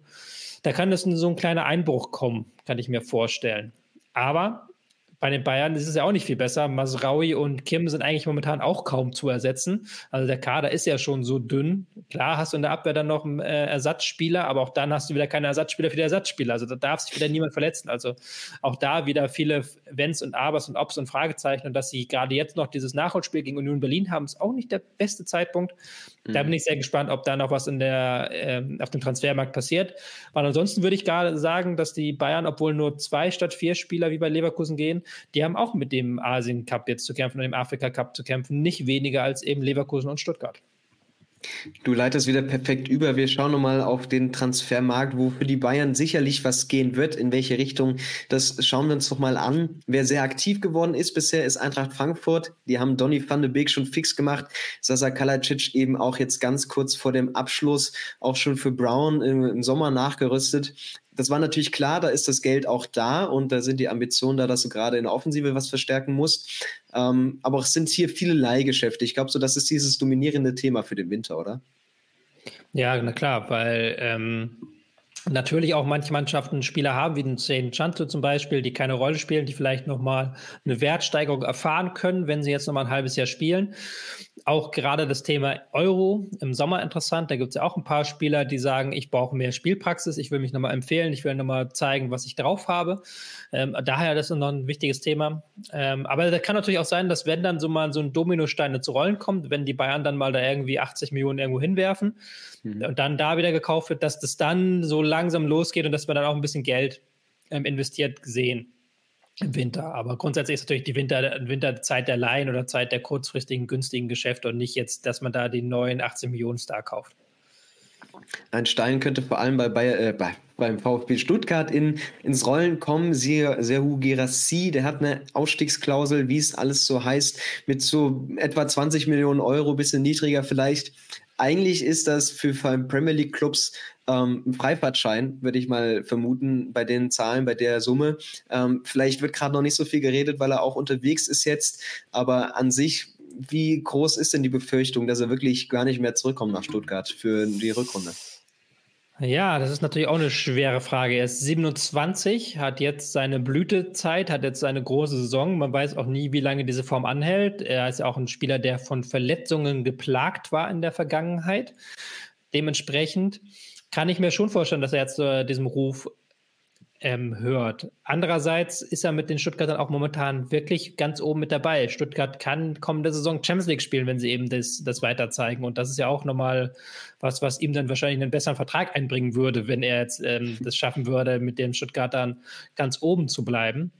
da kann das in so ein kleiner Einbruch kommen, kann ich mir vorstellen. Aber bei den Bayern ist es ja auch nicht viel besser. Masraui und Kim sind eigentlich momentan auch kaum zu ersetzen. Also der Kader ist ja schon so dünn. Klar hast du in der Abwehr dann noch einen äh, Ersatzspieler, aber auch dann hast du wieder keine Ersatzspieler für die Ersatzspieler. Also da darf sich wieder niemand verletzen. Also auch da wieder viele Wenns und Abers und Obs und Fragezeichen. Und dass sie gerade jetzt noch dieses Nachholspiel gegen Union Berlin haben, ist auch nicht der beste Zeitpunkt. Mhm. Da bin ich sehr gespannt, ob da noch was in der, äh, auf dem Transfermarkt passiert. Und ansonsten würde ich gerade sagen, dass die Bayern, obwohl nur zwei statt vier Spieler wie bei Leverkusen gehen, die haben auch mit dem Asien Cup jetzt zu kämpfen und dem Afrika Cup zu kämpfen, nicht weniger als eben Leverkusen und Stuttgart. Du leitest wieder perfekt über. Wir schauen nochmal auf den Transfermarkt, wo für die Bayern sicherlich was gehen wird. In welche Richtung, das schauen wir uns doch mal an. Wer sehr aktiv geworden ist bisher, ist Eintracht Frankfurt. Die haben Donny van de Beek schon fix gemacht. Sasa Kalacic eben auch jetzt ganz kurz vor dem Abschluss auch schon für Brown im Sommer nachgerüstet das war natürlich klar, da ist das Geld auch da und da sind die Ambitionen da, dass du gerade in der Offensive was verstärken musst. Ähm, aber es sind hier viele Leihgeschäfte. Ich glaube, so das ist dieses dominierende Thema für den Winter, oder? Ja, na klar, weil ähm, natürlich auch manche Mannschaften Spieler haben, wie den Zane Chanto zum Beispiel, die keine Rolle spielen, die vielleicht nochmal eine Wertsteigerung erfahren können, wenn sie jetzt nochmal ein halbes Jahr spielen. Auch gerade das Thema Euro im Sommer interessant. Da gibt es ja auch ein paar Spieler, die sagen, ich brauche mehr Spielpraxis, ich will mich nochmal empfehlen, ich will nochmal zeigen, was ich drauf habe. Ähm, daher das ist noch ein wichtiges Thema. Ähm, aber da kann natürlich auch sein, dass wenn dann so mal so ein Dominostein zu Rollen kommt, wenn die Bayern dann mal da irgendwie 80 Millionen irgendwo hinwerfen mhm. und dann da wieder gekauft wird, dass das dann so langsam losgeht und dass wir dann auch ein bisschen Geld ähm, investiert sehen im Winter. Aber grundsätzlich ist natürlich die Winter, Winterzeit der Laien oder Zeit der kurzfristigen, günstigen Geschäfte und nicht jetzt, dass man da den neuen 18 Millionen Star kauft. Ein Stein könnte vor allem bei, bei, äh, bei beim VfB Stuttgart in, ins Rollen kommen. Serhu Gerassi, der hat eine Ausstiegsklausel, wie es alles so heißt, mit so etwa 20 Millionen Euro, bisschen niedriger vielleicht. Eigentlich ist das für Premier League Clubs ähm, ein Freifahrtschein, würde ich mal vermuten, bei den Zahlen, bei der Summe. Ähm, vielleicht wird gerade noch nicht so viel geredet, weil er auch unterwegs ist jetzt, aber an sich wie groß ist denn die Befürchtung, dass er wirklich gar nicht mehr zurückkommt nach Stuttgart für die Rückrunde? Ja, das ist natürlich auch eine schwere Frage. Er ist 27, hat jetzt seine Blütezeit, hat jetzt seine große Saison. Man weiß auch nie, wie lange diese Form anhält. Er ist ja auch ein Spieler, der von Verletzungen geplagt war in der Vergangenheit. Dementsprechend kann ich mir schon vorstellen, dass er jetzt äh, diesem Ruf ähm, hört. Andererseits ist er mit den Stuttgartern auch momentan wirklich ganz oben mit dabei. Stuttgart kann kommende Saison Champions League spielen, wenn sie eben das, das weiter zeigen. Und das ist ja auch nochmal was, was ihm dann wahrscheinlich einen besseren Vertrag einbringen würde, wenn er jetzt ähm, das schaffen würde, mit den Stuttgartern ganz oben zu bleiben.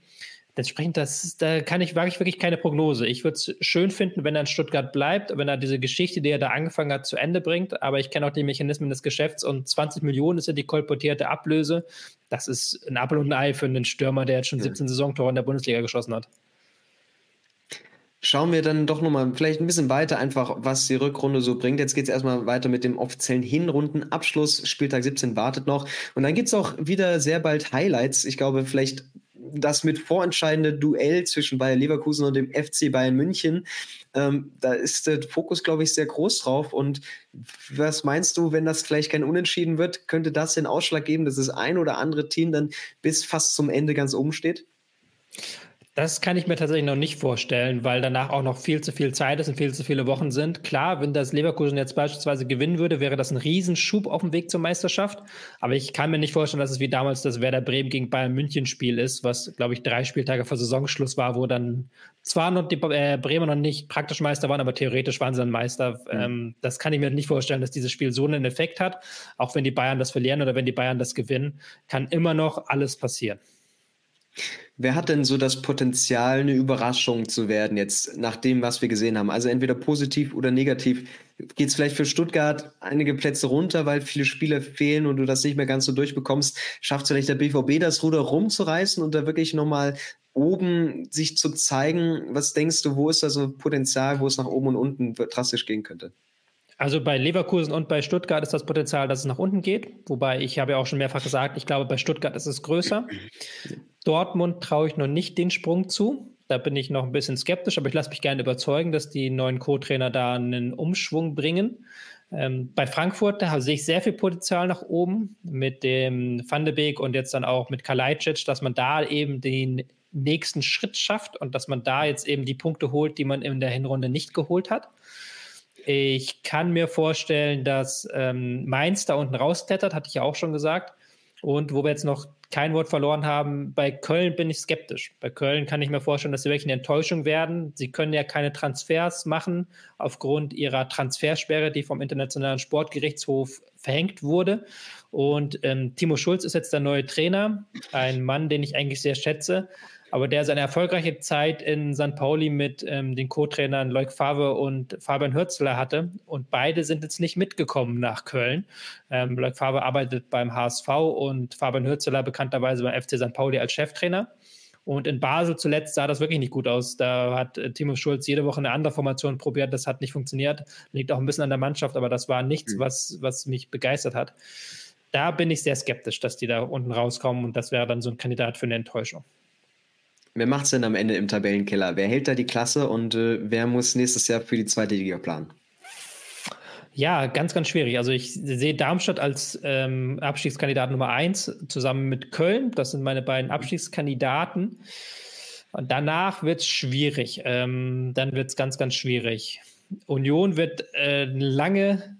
Entsprechend, das, da kann ich, wage ich wirklich keine Prognose. Ich würde es schön finden, wenn er in Stuttgart bleibt, wenn er diese Geschichte, die er da angefangen hat, zu Ende bringt. Aber ich kenne auch die Mechanismen des Geschäfts und 20 Millionen ist ja die kolportierte Ablöse. Das ist ein Apfel und ein Ei für einen Stürmer, der jetzt schon 17 ja. Saisontore in der Bundesliga geschossen hat. Schauen wir dann doch nochmal vielleicht ein bisschen weiter, einfach was die Rückrunde so bringt. Jetzt geht es erstmal weiter mit dem offiziellen Hinrundenabschluss. Spieltag 17 wartet noch. Und dann gibt es auch wieder sehr bald Highlights. Ich glaube, vielleicht das mit vorentscheidende Duell zwischen Bayer Leverkusen und dem FC Bayern München. Ähm, da ist der Fokus, glaube ich, sehr groß drauf. Und was meinst du, wenn das vielleicht kein Unentschieden wird, könnte das den Ausschlag geben, dass das ein oder andere Team dann bis fast zum Ende ganz oben steht? Das kann ich mir tatsächlich noch nicht vorstellen, weil danach auch noch viel zu viel Zeit ist und viel zu viele Wochen sind. Klar, wenn das Leverkusen jetzt beispielsweise gewinnen würde, wäre das ein Riesenschub auf dem Weg zur Meisterschaft. Aber ich kann mir nicht vorstellen, dass es wie damals das Werder Bremen gegen Bayern München Spiel ist, was, glaube ich, drei Spieltage vor Saisonschluss war, wo dann zwar noch die äh, Bremer noch nicht praktisch Meister waren, aber theoretisch waren sie dann Meister. Mhm. Ähm, das kann ich mir nicht vorstellen, dass dieses Spiel so einen Effekt hat. Auch wenn die Bayern das verlieren oder wenn die Bayern das gewinnen, kann immer noch alles passieren. Wer hat denn so das Potenzial, eine Überraschung zu werden, jetzt nach dem, was wir gesehen haben? Also entweder positiv oder negativ. Geht es vielleicht für Stuttgart einige Plätze runter, weil viele Spieler fehlen und du das nicht mehr ganz so durchbekommst? Schafft es vielleicht der BVB, das Ruder rumzureißen und da wirklich nochmal oben sich zu zeigen? Was denkst du, wo ist da so Potenzial, wo es nach oben und unten drastisch gehen könnte? Also bei Leverkusen und bei Stuttgart ist das Potenzial, dass es nach unten geht. Wobei ich habe ja auch schon mehrfach gesagt, ich glaube, bei Stuttgart ist es größer. Dortmund traue ich noch nicht den Sprung zu. Da bin ich noch ein bisschen skeptisch, aber ich lasse mich gerne überzeugen, dass die neuen Co-Trainer da einen Umschwung bringen. Ähm, bei Frankfurt, da sehe ich sehr viel Potenzial nach oben mit dem Van de Beek und jetzt dann auch mit Kalajdzic, dass man da eben den nächsten Schritt schafft und dass man da jetzt eben die Punkte holt, die man in der Hinrunde nicht geholt hat. Ich kann mir vorstellen, dass ähm, Mainz da unten rausklettert, hatte ich ja auch schon gesagt. Und wo wir jetzt noch kein Wort verloren haben, bei Köln bin ich skeptisch. Bei Köln kann ich mir vorstellen, dass sie wirklich eine Enttäuschung werden. Sie können ja keine Transfers machen aufgrund ihrer Transfersperre, die vom Internationalen Sportgerichtshof verhängt wurde. Und ähm, Timo Schulz ist jetzt der neue Trainer, ein Mann, den ich eigentlich sehr schätze. Aber der seine erfolgreiche Zeit in St. Pauli mit ähm, den Co-Trainern Leuk Favre und Fabian Hürzler hatte. Und beide sind jetzt nicht mitgekommen nach Köln. Ähm, Leuk Favre arbeitet beim HSV und Fabian Hürzler bekannterweise beim FC St. Pauli als Cheftrainer. Und in Basel zuletzt sah das wirklich nicht gut aus. Da hat äh, Timo Schulz jede Woche eine andere Formation probiert. Das hat nicht funktioniert. Liegt auch ein bisschen an der Mannschaft, aber das war nichts, mhm. was, was mich begeistert hat. Da bin ich sehr skeptisch, dass die da unten rauskommen und das wäre dann so ein Kandidat für eine Enttäuschung. Wer macht es denn am Ende im Tabellenkeller? Wer hält da die Klasse und äh, wer muss nächstes Jahr für die zweite Liga planen? Ja, ganz, ganz schwierig. Also ich sehe Darmstadt als ähm, Abstiegskandidat Nummer eins zusammen mit Köln. Das sind meine beiden Abstiegskandidaten. Und danach wird es schwierig. Ähm, dann wird es ganz, ganz schwierig. Union wird äh, lange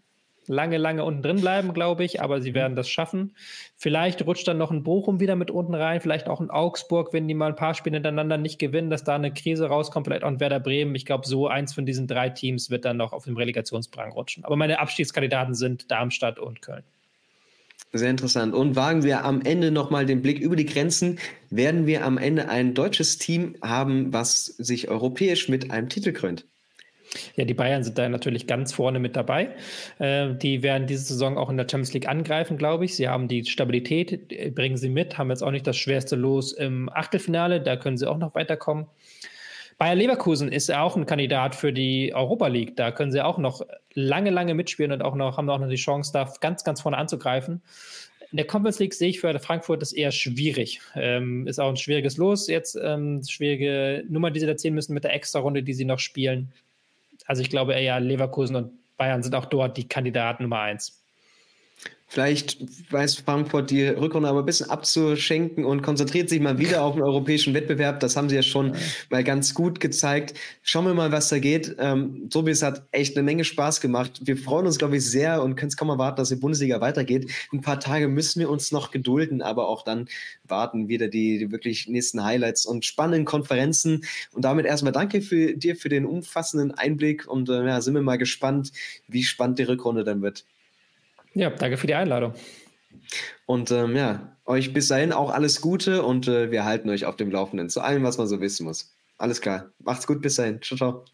lange, lange unten drin bleiben, glaube ich, aber sie mhm. werden das schaffen. Vielleicht rutscht dann noch ein Bochum wieder mit unten rein, vielleicht auch ein Augsburg, wenn die mal ein paar Spiele hintereinander nicht gewinnen, dass da eine Krise rauskommt, vielleicht auch ein Werder Bremen. Ich glaube, so eins von diesen drei Teams wird dann noch auf dem Relegationsbrang rutschen. Aber meine Abstiegskandidaten sind Darmstadt und Köln. Sehr interessant. Und wagen wir am Ende nochmal den Blick über die Grenzen, werden wir am Ende ein deutsches Team haben, was sich europäisch mit einem Titel krönt. Ja, die Bayern sind da natürlich ganz vorne mit dabei. Äh, die werden diese Saison auch in der Champions League angreifen, glaube ich. Sie haben die Stabilität, äh, bringen sie mit, haben jetzt auch nicht das schwerste Los im Achtelfinale, da können sie auch noch weiterkommen. Bayer Leverkusen ist auch ein Kandidat für die Europa League. Da können sie auch noch lange, lange mitspielen und auch noch, haben auch noch die Chance, da ganz, ganz vorne anzugreifen. In der Conference League sehe ich für Frankfurt das eher schwierig. Ähm, ist auch ein schwieriges Los jetzt, ähm, schwierige Nummer, die sie da ziehen müssen mit der Extra-Runde, die sie noch spielen also ich glaube eher Leverkusen und Bayern sind auch dort die Kandidaten Nummer eins. Vielleicht weiß Frankfurt die Rückrunde aber ein bisschen abzuschenken und konzentriert sich mal wieder auf den europäischen Wettbewerb. Das haben sie ja schon ja. mal ganz gut gezeigt. Schauen wir mal, was da geht. Ähm, Tobias hat echt eine Menge Spaß gemacht. Wir freuen uns, glaube ich, sehr und können es kaum erwarten, dass die Bundesliga weitergeht. Ein paar Tage müssen wir uns noch gedulden, aber auch dann warten wieder die, die wirklich nächsten Highlights und spannenden Konferenzen. Und damit erstmal danke für dir für den umfassenden Einblick und äh, ja, sind wir mal gespannt, wie spannend die Rückrunde dann wird. Ja, danke für die Einladung. Und ähm, ja, euch bis dahin auch alles Gute und äh, wir halten euch auf dem Laufenden zu allem, was man so wissen muss. Alles klar. Macht's gut, bis dahin. Ciao, ciao.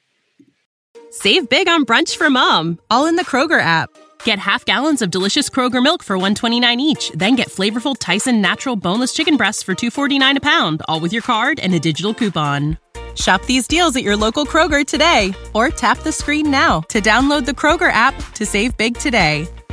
Save big on brunch for mom, all in the Kroger app. Get half gallons of delicious Kroger milk for 129 each, then get flavorful Tyson natural boneless chicken breasts for 249 a pound, all with your card and a digital coupon. Shop these deals at your local Kroger today or tap the screen now to download the Kroger app to save big today.